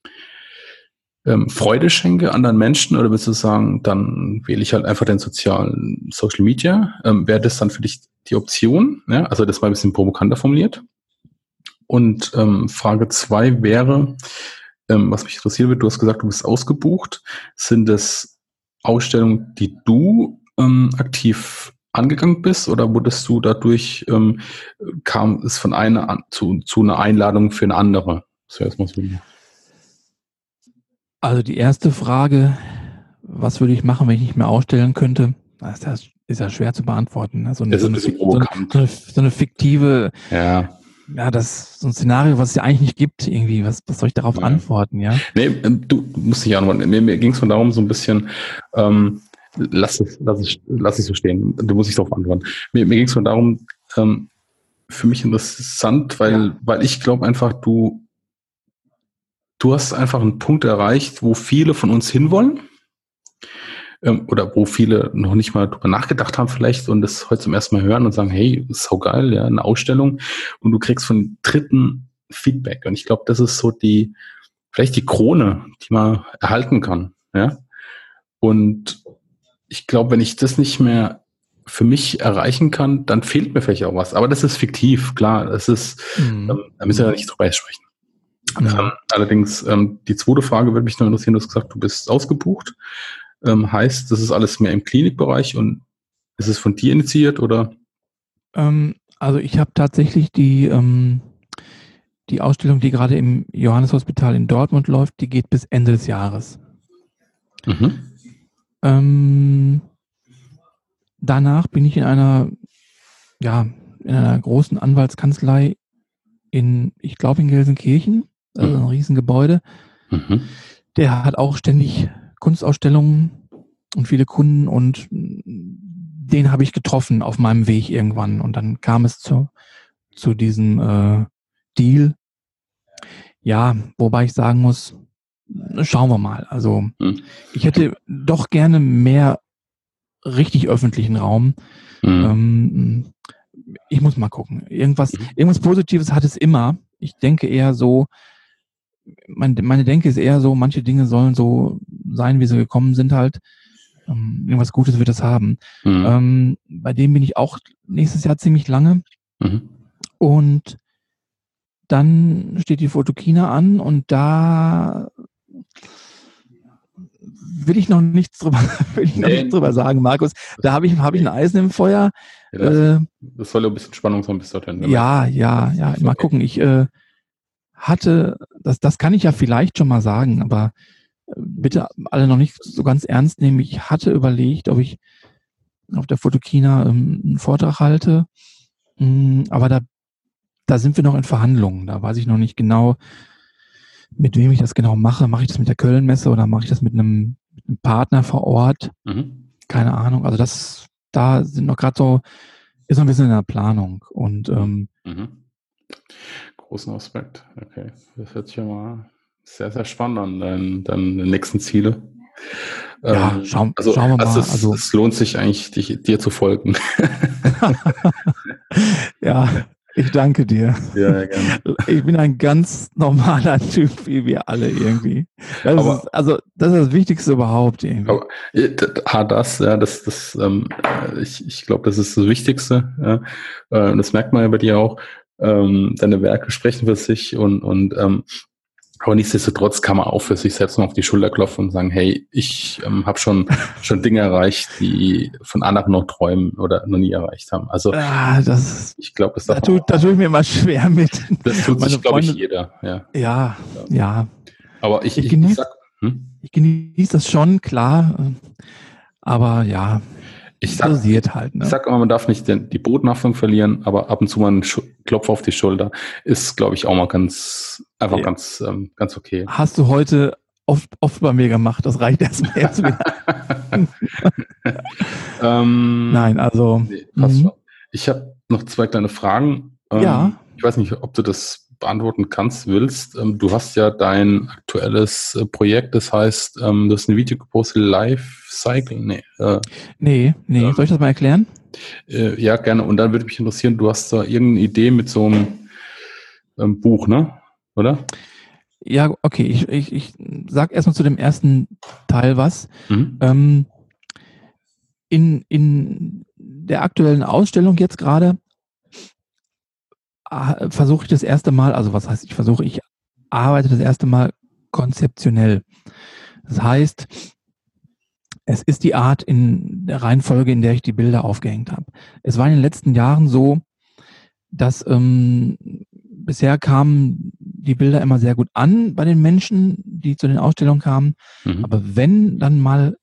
ähm, Freude schenke anderen Menschen oder willst du sagen, dann wähle ich halt einfach den sozialen Social Media? Ähm, wäre das dann für dich die Option? Ja? Also das war ein bisschen provokanter formuliert. Und ähm, Frage zwei wäre, ähm, was mich interessieren wird, du hast gesagt, du bist ausgebucht. Sind das Ausstellungen, die du ähm, aktiv angegangen bist oder wurdest du dadurch, ähm, kam es von einer an, zu, zu einer Einladung für eine andere? So. Also die erste Frage, was würde ich machen, wenn ich nicht mehr ausstellen könnte? Das ist ja, schwer zu beantworten. Ne? So, eine, so, ein eine, so, eine, so eine fiktive, Ja. Ja, das so ein Szenario, was es ja eigentlich nicht gibt, irgendwie. Was, was soll ich darauf Ja. antworten, ja? Nee, ähm, du musst nicht antworten. Mir, mir ging es von darum, so ein bisschen, ähm, lass es, lass es, lass es so stehen. Du musst nicht darauf antworten. Mir, mir ging es von darum, ähm, für mich interessant, weil, Ja. weil ich glaube einfach, du, du hast einfach einen Punkt erreicht, wo viele von uns hinwollen. Ähm, oder wo viele noch nicht mal drüber nachgedacht haben vielleicht und das heute zum ersten Mal hören und sagen, hey, ist so geil, ja, eine Ausstellung und du kriegst von Dritten Feedback und ich glaube, das ist so die, vielleicht die Krone, die man erhalten kann, ja. Und ich glaube, wenn ich das nicht mehr für mich erreichen kann, dann fehlt mir vielleicht auch was. Aber das ist fiktiv, klar. Das ist, Mhm. ähm, da müssen wir ja nicht drüber sprechen. Ja. Ähm, allerdings, ähm, die zweite Frage würde mich noch interessieren. Du hast gesagt, du bist ausgebucht. Ähm, heißt, das ist alles mehr im Klinikbereich und ist es von dir initiiert oder? Ähm, also ich habe tatsächlich die, ähm, die Ausstellung, die gerade im Johanneshospital in Dortmund läuft, die geht bis Ende des Jahres. Mhm. Ähm, danach bin ich in einer, ja, in einer großen Anwaltskanzlei in, ich glaube in Gelsenkirchen, also ein Riesengebäude. Mhm. Der hat auch ständig Kunstausstellungen und viele Kunden und den habe ich getroffen auf meinem Weg irgendwann und dann kam es zu, zu diesem äh, Deal. Ja, wobei ich sagen muss, schauen wir mal. Also Mhm. ich hätte doch gerne mehr richtig öffentlichen Raum. Mhm. Ähm, ich muss mal gucken. Irgendwas, Mhm. irgendwas Positives hat es immer. Ich denke eher so, mein, meine Denke ist eher so, manche Dinge sollen so sein, wie sie gekommen sind halt. Ähm, irgendwas Gutes wird es haben. Mhm. Ähm, bei dem bin ich auch nächstes Jahr ziemlich lange. Mhm. Und dann steht die Fotokina an und da will ich noch nichts drüber, will ich noch Nee. nichts drüber sagen, Markus. Da habe ich, habe ich ein Eisen im Feuer. Ja, das, Äh, das soll ja ein bisschen Spannung sein bis dorthin. ne? ja, ja, ja. Mal okay. gucken. Ich äh, hatte, das, das kann ich ja vielleicht schon mal sagen, aber äh, bitte alle noch nicht so ganz ernst nehmen. Ich hatte überlegt, ob ich auf der Fotokina ähm, einen Vortrag halte, Mm, aber da, da sind wir noch in Verhandlungen. Da weiß ich noch nicht genau, mit wem ich das genau mache. Mache ich das mit der Köln-Messe oder mache ich das mit einem, mit einem Partner vor Ort? Mhm. Keine Ahnung. Also das, da sind noch gerade so, ist noch ein bisschen in der Planung. Und ähm, Mhm. Großen Aspekt. Okay. Das hört sich ja mal sehr, sehr spannend an, deine, deine nächsten Ziele. Ja, Ähm, schauen- also, schauen wir mal. Also es, Also- es lohnt sich eigentlich, dich, dir zu folgen. ja, ich danke dir. ja, gerne. Ich bin ein ganz normaler Typ, wie wir alle irgendwie. Das Aber- ist, also, das ist das Wichtigste überhaupt irgendwie. Aber ah, das, ja, das, das, ähm, äh, ich, ich glaube, das ist das Wichtigste. Ja. Äh, das merkt man ja bei dir auch. Ähm, deine Werke sprechen für sich und, und ähm, Aber nichtsdestotrotz kann man auch für sich selbst mal auf die Schulter klopfen und sagen, hey, ich ähm, habe schon, schon Dinge erreicht, die von anderen noch träumen oder noch nie erreicht haben. Also Ah, das, ich glaube, das, da, tut, da tue ich mir mal schwer mit. das tut sich, glaube ich, jeder. Ja. Ja, ja. Aber ich, Ich ich, ich genieß- sag, hm? Ich genieße das schon, klar. Aber ja, ich sag, dosiert halt. Ne? Ich sag immer, man darf nicht den, die Bodenhaftung verlieren, aber ab und zu mal einen Schu Klopf auf die Schulter ist, glaube ich, auch mal ganz, einfach Ja. ganz, ähm, ganz okay. Hast du heute oft, oft bei mir gemacht. Das reicht erstmal jetzt wieder. ähm, Nein, also Nee, passt Mhm. schon. Ich habe noch zwei kleine Fragen. Ähm, Ja. Ich weiß nicht, ob du das beantworten kannst, willst. Ähm, du hast ja dein aktuelles äh, Projekt, das heißt, ähm, du hast ein Video gepostet, Life Cycle. Nee, äh, nee, nee. Ja. Soll ich das mal erklären? äh, ja, gerne. Und dann würde mich interessieren, du hast da irgendeine Idee mit so einem ähm, Buch, ne? Oder? Ja, okay. Ich, ich, ich sag erstmal zu dem ersten Teil was. Mhm. Ähm, in, in der aktuellen Ausstellung jetzt gerade versuche ich das erste Mal, also was heißt ich versuche, ich arbeite das erste Mal konzeptionell. Das heißt, es ist die Art in der Reihenfolge, in der ich die Bilder aufgehängt habe. Es war in den letzten Jahren so, dass ähm, bisher kamen die Bilder immer sehr gut an bei den Menschen, die zu den Ausstellungen kamen. Mhm. Aber wenn dann mal,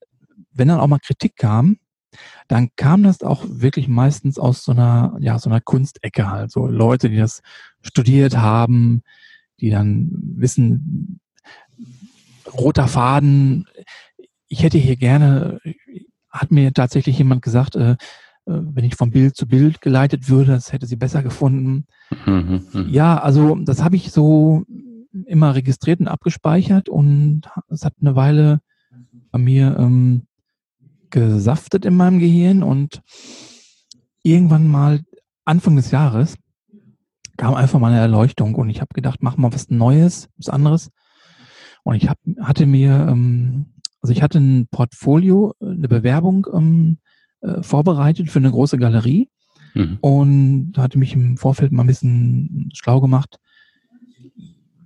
wenn dann auch mal Kritik kam, dann kam das auch wirklich meistens aus so einer, ja, so einer Kunstecke halt. So Leute, die das studiert haben, die dann wissen, roter Faden, ich hätte hier gerne, hat mir tatsächlich jemand gesagt, äh, äh, wenn ich von Bild zu Bild geleitet würde, das hätte sie besser gefunden. Mhm. Mhm. Ja, also das habe ich so immer registriert und abgespeichert und es hat eine Weile bei mir ähm, gesaftet in meinem Gehirn und irgendwann mal Anfang des Jahres kam einfach mal eine Erleuchtung und ich habe gedacht, mach mal was Neues, was anderes. Und ich hab, hatte mir, ähm, also ich hatte ein Portfolio, eine Bewerbung ähm, äh, vorbereitet für eine große Galerie Mhm. und hatte mich im Vorfeld mal ein bisschen schlau gemacht.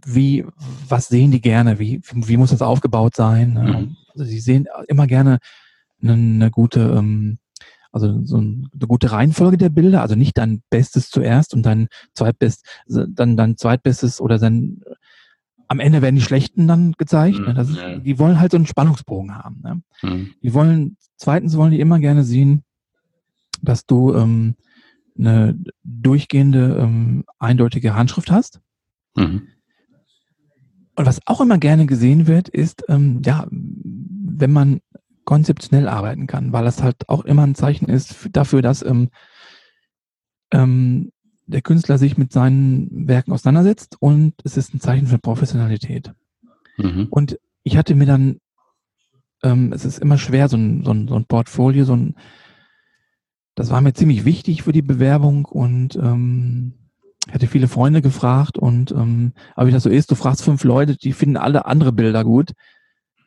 Wie, was sehen die gerne? Wie, wie muss das aufgebaut sein? Mhm. Also sie sehen immer gerne eine, eine gute, ähm, also so ein- eine gute Reihenfolge der Bilder, also nicht dein Bestes zuerst und dein Zweitbest, dann dein Zweitbestes oder dann am Ende werden die Schlechten dann gezeigt. Ne? Das ist, Mhm. die wollen halt so einen Spannungsbogen haben. Ne? Mhm. Die wollen, zweitens wollen die immer gerne sehen, dass du ähm, eine durchgehende, ähm, eindeutige Handschrift hast. Mhm. Und was auch immer gerne gesehen wird, ist, ähm, ja, wenn man konzeptionell arbeiten kann, weil das halt auch immer ein Zeichen ist dafür, dass ähm, ähm, der Künstler sich mit seinen Werken auseinandersetzt und es ist ein Zeichen für Professionalität. Mhm. Und ich hatte mir dann, ähm, es ist immer schwer, so ein, so ein, so ein Portfolio, so ein, das war mir ziemlich wichtig für die Bewerbung und ähm, ich hatte viele Freunde gefragt und ähm, aber wie das so ist, du fragst fünf Leute, die finden alle andere Bilder gut.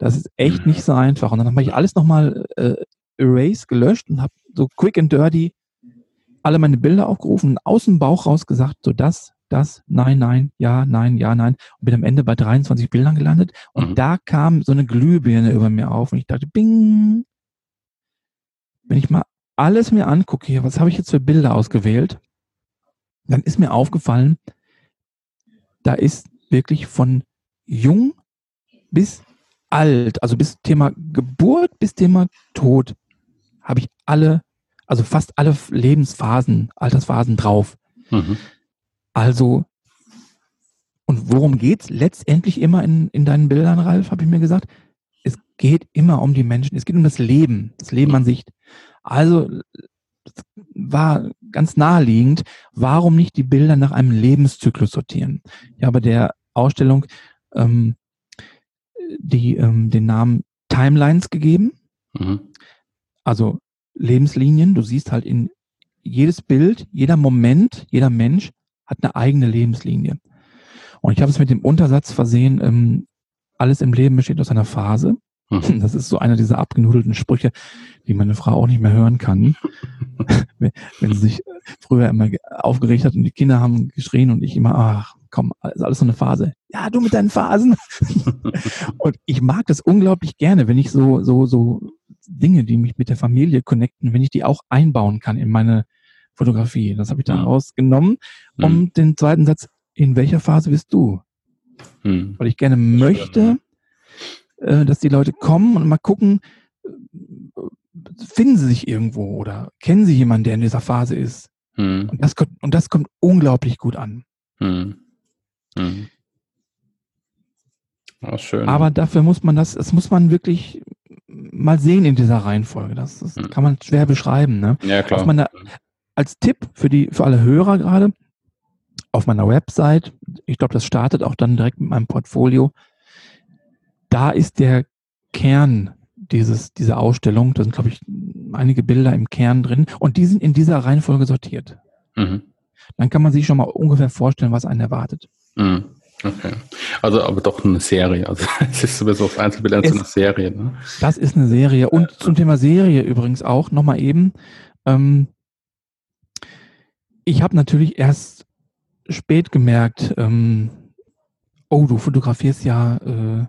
Das ist echt nicht so einfach. Und dann habe ich alles nochmal äh, erase, gelöscht und habe so quick and dirty alle meine Bilder aufgerufen und aus dem Bauch raus gesagt, so das, das, nein, nein, ja, nein, ja, nein. Und bin am Ende bei 23 Bildern gelandet. Und Mhm. da kam so eine Glühbirne über mir auf und ich dachte, bing, wenn ich mal alles mir angucke hier, was habe ich jetzt für Bilder ausgewählt, dann ist mir aufgefallen, da ist wirklich von jung bis alt, also bis Thema Geburt bis Thema Tod, habe ich alle, also fast alle Lebensphasen, Altersphasen drauf. Mhm. Also, und worum geht's letztendlich immer in, in deinen Bildern, Ralf, habe ich mir gesagt? Es geht immer um die Menschen, es geht um das Leben, das Leben an sich. Also war ganz naheliegend, warum nicht die Bilder nach einem Lebenszyklus sortieren? Ich habe der Ausstellung ähm, die, ähm, den Namen Timelines gegeben Mhm. also Lebenslinien. Du siehst halt in jedes Bild, jeder Moment, jeder Mensch hat eine eigene Lebenslinie. Und ich habe es mit dem Untersatz versehen, ähm, alles im Leben besteht aus einer Phase. Mhm. Das ist so einer dieser abgenudelten Sprüche, die meine Frau auch nicht mehr hören kann. wenn sie sich früher immer ge- aufgeregt hat und die Kinder haben geschrien und ich immer, ach komm, ist alles so eine Phase. ja, du mit deinen Phasen. und ich mag das unglaublich gerne, wenn ich so, so, so Dinge, die mich mit der Familie connecten, wenn ich die auch einbauen kann in meine Fotografie. Das habe ich daraus mhm. genommen. Um mhm. den zweiten Satz, in welcher Phase bist du? Mhm. Weil ich gerne möchte, äh, dass die Leute kommen und mal gucken, äh, finden sie sich irgendwo oder kennen sie jemanden, der in dieser Phase ist? Mhm. Und, das kommt, und das kommt unglaublich gut an. Mhm. Mhm. Oh, schön. Aber dafür muss man das, das muss man wirklich mal sehen in dieser Reihenfolge. Das, das mhm. kann man schwer beschreiben. Ne? Ja, klar. Meiner, als Tipp für die, für alle Hörer gerade, auf meiner Website, ich glaube, das startet auch dann direkt mit meinem Portfolio, da ist der Kern dieses, dieser Ausstellung. Da sind, glaube ich, einige Bilder im Kern drin und die sind in dieser Reihenfolge sortiert. Mhm. Dann kann man sich schon mal ungefähr vorstellen, was einen erwartet. Mhm. Okay. Also aber doch eine Serie. Also es ist sowieso auf Einzelbildern so eine Serie. Ne? Das ist eine Serie. Und zum Thema Serie übrigens auch nochmal eben. Ähm, ich habe natürlich erst spät gemerkt, ähm, oh, du fotografierst ja äh,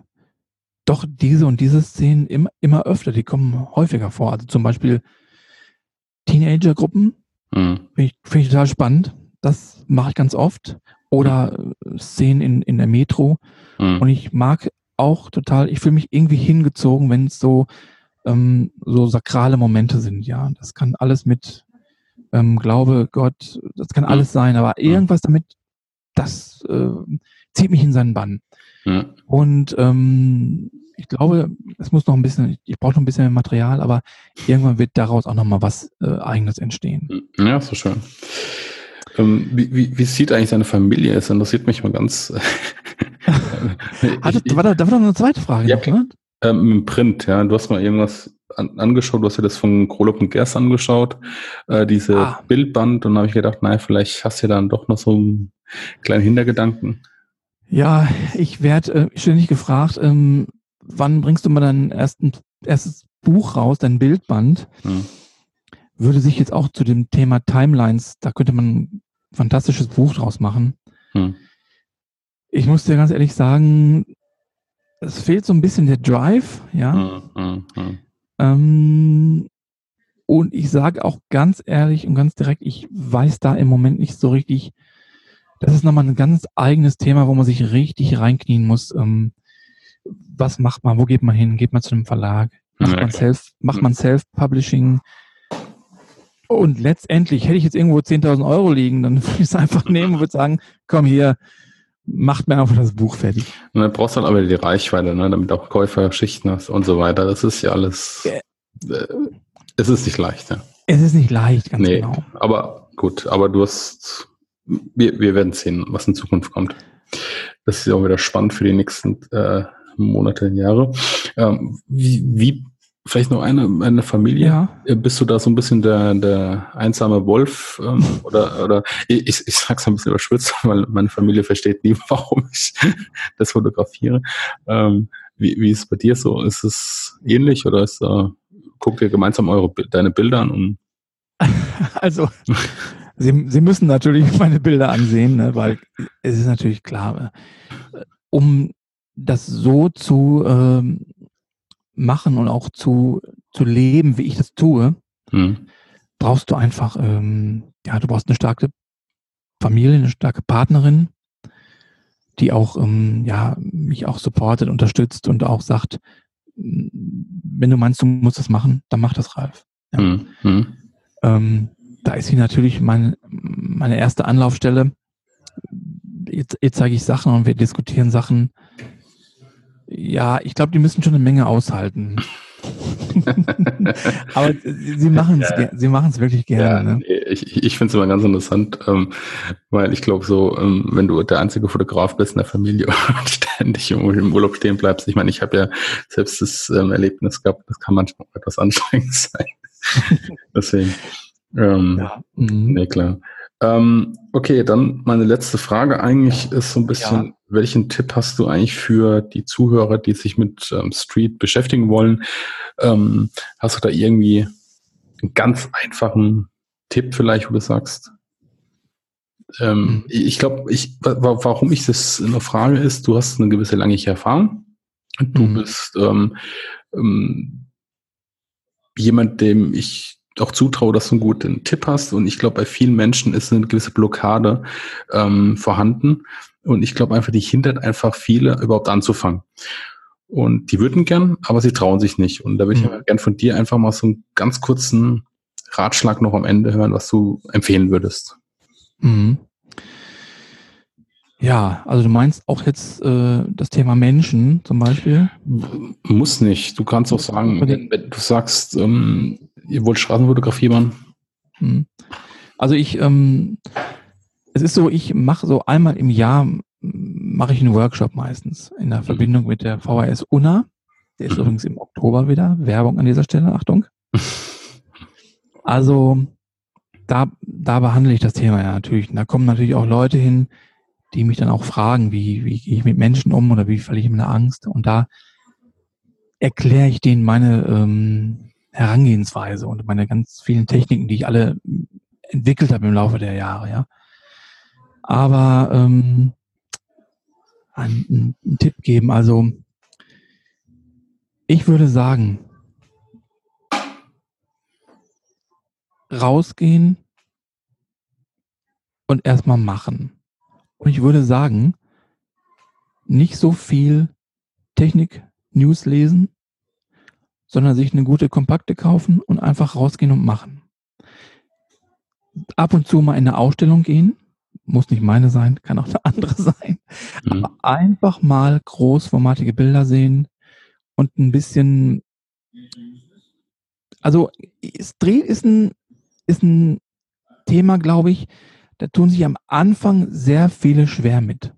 doch diese und diese Szenen immer, immer öfter, die kommen häufiger vor. Also zum Beispiel Teenager-Gruppen, mhm. finde ich, find ich total spannend. Das mache ich ganz oft. Oder mhm. Szenen in, in der Metro. Mhm. Und ich mag auch total, ich fühle mich irgendwie hingezogen, wenn es so, ähm, so sakrale Momente sind. Ja, das kann alles mit ähm, Glaube, Gott, das kann mhm. alles sein, aber mhm. irgendwas damit, das äh, zieht mich in seinen Bann. Ja. Und ähm, ich glaube, es muss noch ein bisschen, ich brauche noch ein bisschen mehr Material, aber irgendwann wird daraus auch noch mal was äh, Eigenes entstehen. Ja, so schön. Ähm, wie, wie, wie sieht eigentlich deine Familie? Es interessiert mich mal ganz. Hatte, ich, war da, da war noch eine zweite Frage. Ja, noch, ne? ähm, Im Print, ja. Du hast mal irgendwas an, angeschaut, du hast dir das von Krolop und Gers angeschaut, äh, diese ah. Bildband, und da habe ich gedacht, naja, vielleicht hast du ja dann doch noch so einen kleinen Hintergedanken. Ja, ich werde äh, ständig gefragt, ähm, wann bringst du mal dein ersten, erstes Buch raus, dein Bildband? Hm. Würde sich jetzt auch zu dem Thema Timelines, da könnte man ein fantastisches Buch draus machen. Hm. Ich muss dir ganz ehrlich sagen, es fehlt so ein bisschen der Drive, ja. Hm, hm, hm. ähm, und ich sage auch ganz ehrlich und ganz direkt, ich weiß da im Moment nicht so richtig, das ist nochmal ein ganz eigenes Thema, wo man sich richtig reinknien muss. Ähm, was macht man? Wo geht man hin? Geht man zu einem Verlag? Macht ja, man Self, macht man Self-Publishing? Und letztendlich hätte ich jetzt irgendwo 10.000 Euro liegen, dann würde ich es einfach nehmen und würde sagen, komm hier, macht mir einfach das Buch fertig. Und dann brauchst du dann aber die Reichweite, ne, damit auch Käufer Schichten hast und so weiter. Das ist ja alles, äh, es ist nicht leicht. Ja. Es ist nicht leicht, ganz nee, genau. Aber gut, aber du hast wir, wir werden sehen, was in Zukunft kommt. Das ist ja auch wieder spannend für die nächsten äh, Monate, Jahre. Ähm, wie, wie, vielleicht noch eine, eine Familie? Ja. Äh, bist du da so ein bisschen der, der einsame Wolf? Ähm, oder, oder ich, ich sag's ein bisschen überschwitzt, weil meine Familie versteht nie, warum ich das fotografiere. Ähm, wie, wie ist es bei dir so? Ist es ähnlich oder ist, äh, guckt ihr gemeinsam eure, deine Bilder an und also Sie, Sie müssen natürlich meine Bilder ansehen, ne, weil es ist natürlich klar, äh, um das so zu ähm, machen und auch zu, zu leben, wie ich das tue, hm. brauchst du einfach, ähm, ja, du brauchst eine starke Familie, eine starke Partnerin, die auch, ähm, ja, mich auch supportet, unterstützt und auch sagt, wenn du meinst, du musst das machen, dann mach das, Ralf. Ja. Hm. Hm. Ähm, da ist sie natürlich mein, meine erste Anlaufstelle. Jetzt, jetzt zeige ich Sachen und wir diskutieren Sachen. Ja, ich glaube, die müssen schon eine Menge aushalten. Aber sie machen es, ja. sie wirklich gerne. Ja, ne? Ich, ich finde es immer ganz interessant, ähm, weil ich glaube so, ähm, wenn du der einzige Fotograf bist in der Familie und ständig im Urlaub stehen bleibst, ich meine, ich habe ja selbst das ähm, Erlebnis gehabt, das kann manchmal etwas anstrengend sein. Deswegen. Ähm, ja. Mhm. Nee, klar. Ähm, okay, dann meine letzte Frage eigentlich ist so ein bisschen, ja. welchen Tipp hast du eigentlich für die Zuhörer, die sich mit ähm, Street beschäftigen wollen? Ähm, hast du da irgendwie einen ganz einfachen Tipp vielleicht, wo du sagst? Ähm, Mhm. Ich glaube, ich, wa- wa- warum ich das eine Frage ist, du hast eine gewisse langjährige Erfahrung. Du Mhm. bist ähm, ähm, jemand, dem ich auch zutraue, dass du einen guten Tipp hast. Und ich glaube, bei vielen Menschen ist eine gewisse Blockade ähm, vorhanden. Und ich glaube einfach, die hindert einfach viele, überhaupt anzufangen. Und die würden gern, aber sie trauen sich nicht. Und da würde ich Mhm. aber gern von dir einfach mal so einen ganz kurzen Ratschlag noch am Ende hören, was du empfehlen würdest. Mhm. Ja, also du meinst auch jetzt äh, das Thema Menschen zum Beispiel. Muss nicht. Du kannst auch sagen, wenn, wenn du sagst, ähm, ihr wollt Straßenfotografie machen. Mhm. Also ich, ähm, es ist so, ich mache so einmal im Jahr mache ich einen Workshop meistens in der Verbindung mit der VHS UNA. Der ist Mhm. übrigens im Oktober wieder. Werbung an dieser Stelle, Achtung. Also da, da behandle ich das Thema ja natürlich. Und da kommen natürlich auch Leute hin, die mich dann auch fragen, wie, wie gehe ich mit Menschen um oder wie verliere ich meine Angst. Und da erkläre ich denen meine ähm, Herangehensweise und meine ganz vielen Techniken, die ich alle entwickelt habe im Laufe der Jahre, ja. Aber ähm, einen, einen Tipp geben, also ich würde sagen, rausgehen und erstmal machen. Und ich würde sagen, nicht so viel Technik-News lesen, sondern sich eine gute Kompakte kaufen und einfach rausgehen und machen. Ab und zu mal in eine Ausstellung gehen, muss nicht meine sein, kann auch eine andere sein. Mhm. Aber einfach mal großformatige Bilder sehen und ein bisschen, also Street ist ein, ist ein Thema, glaube ich, da tun sich am Anfang sehr viele schwer mit.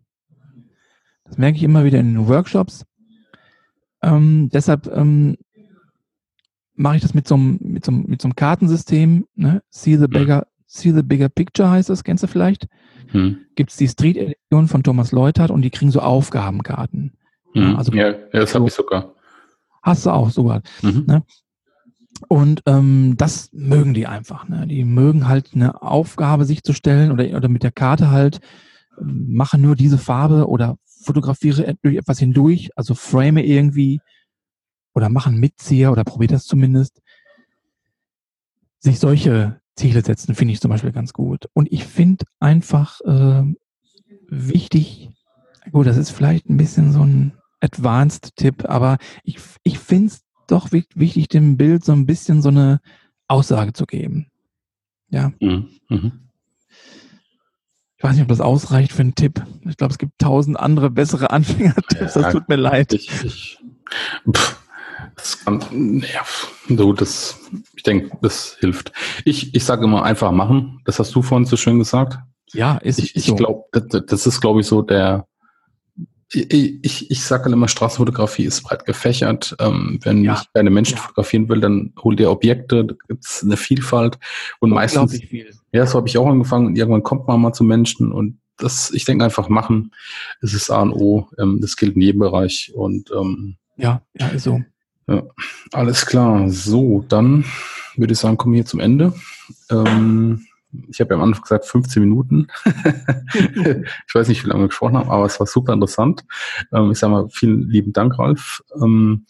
Das merke ich immer wieder in den Workshops. Ähm, deshalb ähm, mache ich das mit so einem, mit so einem, mit so einem Kartensystem. Ne? See the bigger, see the bigger picture heißt das, kennst du vielleicht? Mhm. Gibt es die Street Edition von Thomas Leutert und die kriegen so Aufgabenkarten. Mhm. also- ja, das habe ich sogar. Hast du auch sogar. Mhm. Und ähm, das mögen die einfach. Ne? Die mögen halt eine Aufgabe sich zu stellen oder, oder mit der Karte halt, ähm, mache nur diese Farbe oder fotografiere durch etwas hindurch, also frame irgendwie oder mache einen Mitzieher oder probiere das zumindest. Sich solche Ziele setzen, finde ich zum Beispiel ganz gut. Und ich finde einfach äh, wichtig, gut, das ist vielleicht ein bisschen so ein Advanced-Tipp, aber ich, ich finde es doch wi- wichtig, dem Bild so ein bisschen so eine Aussage zu geben. Mhm. Mhm. Ich weiß nicht, ob das ausreicht für einen Tipp. Ich glaube, es gibt tausend andere bessere Anfängertipps. Ja, das tut mir leid. Ich, ich, pff, das kann, ja, so, das, ich denke, das hilft. Ich, ich sage immer einfach machen. Das hast du vorhin so schön gesagt. Ja, ist, Ich, ich so. glaube, das, das ist, glaube ich, so der. Ich, ich, ich sage immer, Straßenfotografie ist breit gefächert. Ähm, wenn Ja. ich keine Menschen Ja. fotografieren will, dann hol dir Objekte. Da gibt's eine Vielfalt. Und meistens, ja, so habe ich auch angefangen. Und irgendwann kommt man mal zu Menschen. Und das, ich denke einfach machen. Es ist A und O. Ähm, das gilt in jedem Bereich. Und ähm, Ja, ja, so. alles klar. So, dann würde ich sagen, kommen wir hier zum Ende. Ähm, ich habe ja am Anfang gesagt 15 Minuten. ich weiß nicht, wie lange wir gesprochen haben, aber es war super interessant. Ähm, ich sage mal, vielen lieben Dank, Ralf, ähm,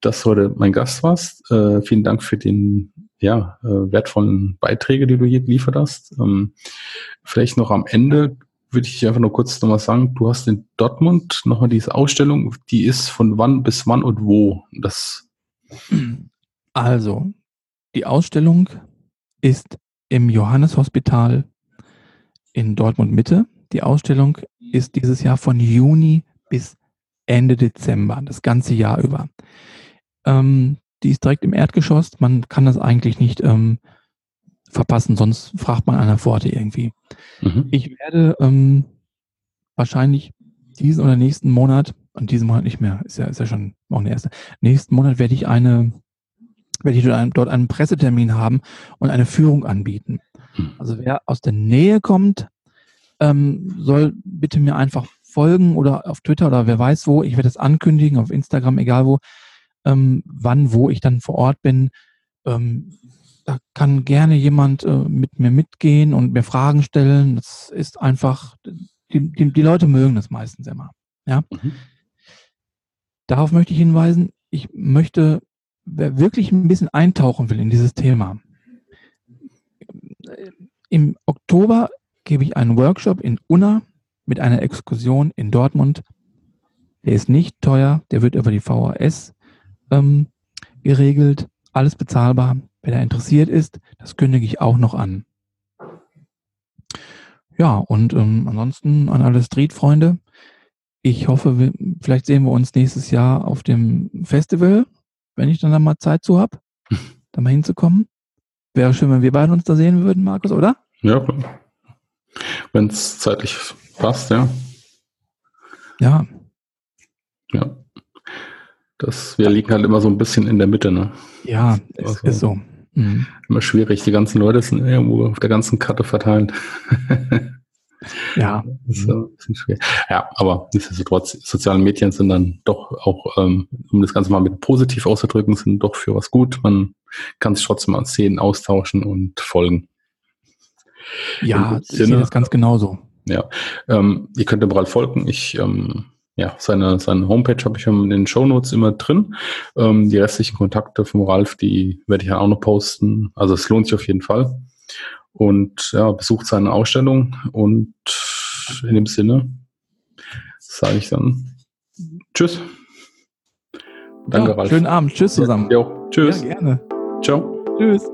dass du heute mein Gast warst. Äh, vielen Dank für den ja, äh, wertvollen Beiträge, die du hier geliefert hast. Ähm, vielleicht noch am Ende würde ich einfach nur kurz nochmal sagen, du hast in Dortmund nochmal diese Ausstellung, die ist von wann bis wann und wo? Das Also, die Ausstellung ist im Johanneshospital in Dortmund Mitte. Die Ausstellung ist dieses Jahr von Juni bis Ende Dezember, das ganze Jahr über. Ähm, die ist direkt im Erdgeschoss. Man kann das eigentlich nicht ähm, verpassen, sonst fragt man an der Pforte irgendwie. mhm. Ich werde ähm, wahrscheinlich diesen oder nächsten Monat, und diesen Monat nicht mehr, ist ja, ist ja schon morgen der erste, nächsten Monat werde ich eine, werde ich dort einen, dort einen Pressetermin haben und eine Führung anbieten. Hm. Also wer aus der Nähe kommt, ähm, soll bitte mir einfach folgen oder auf Twitter oder wer weiß wo. Ich werde es ankündigen, auf Instagram, egal wo, ähm, wann, wo ich dann vor Ort bin. Ähm, da kann gerne jemand äh, mit mir mitgehen und mir Fragen stellen. Das ist einfach, die, die, die Leute mögen das meistens immer. Ja. Mhm. Darauf möchte ich hinweisen, ich möchte, wer wirklich ein bisschen eintauchen will in dieses Thema. Im Oktober gebe ich einen Workshop in Unna mit einer Exkursion in Dortmund. Der ist nicht teuer, der wird über die VHS ähm, geregelt, alles bezahlbar. Wer da interessiert ist, das kündige ich auch noch an. Ja, und ähm, ansonsten an alle Street-Freunde. Ich hoffe, wir, vielleicht sehen wir uns nächstes Jahr auf dem Festival, wenn ich dann da mal Zeit zu habe, da mal hinzukommen. Wäre schön, wenn wir beide uns da sehen würden, Markus, oder? Ja, wenn es zeitlich passt, ja. Ja. Ja. Das, wir liegen halt immer so ein bisschen in der Mitte, ne? Ja, es Also- ist so. Mhm. Immer schwierig. Die ganzen Leute sind irgendwo auf der ganzen Karte verteilt. Ja, Das ist ein bisschen schwierig. Ja, aber nichtsdestotrotz, soziale Medien sind dann doch auch, ähm, um das Ganze mal mit positiv auszudrücken, sind doch für was gut. Man kann sich trotzdem mal sehen, austauschen und folgen. ja, ich sehe das ganz genauso. Ähm, ihr könnt dem Ralf folgen. Ich, ähm, ja, seine, seine Homepage habe ich in den Shownotes immer drin. Ähm, die restlichen Kontakte vom Ralf, die werde ich dann auch noch posten. Also es lohnt sich auf jeden Fall. Und ja, besucht seine Ausstellung und in dem Sinne sage ich dann Tschüss. Danke, ja, Ralf. Schönen Abend. Tschüss zusammen. Ja, tschüss. Ja, gerne. Ciao. Tschüss.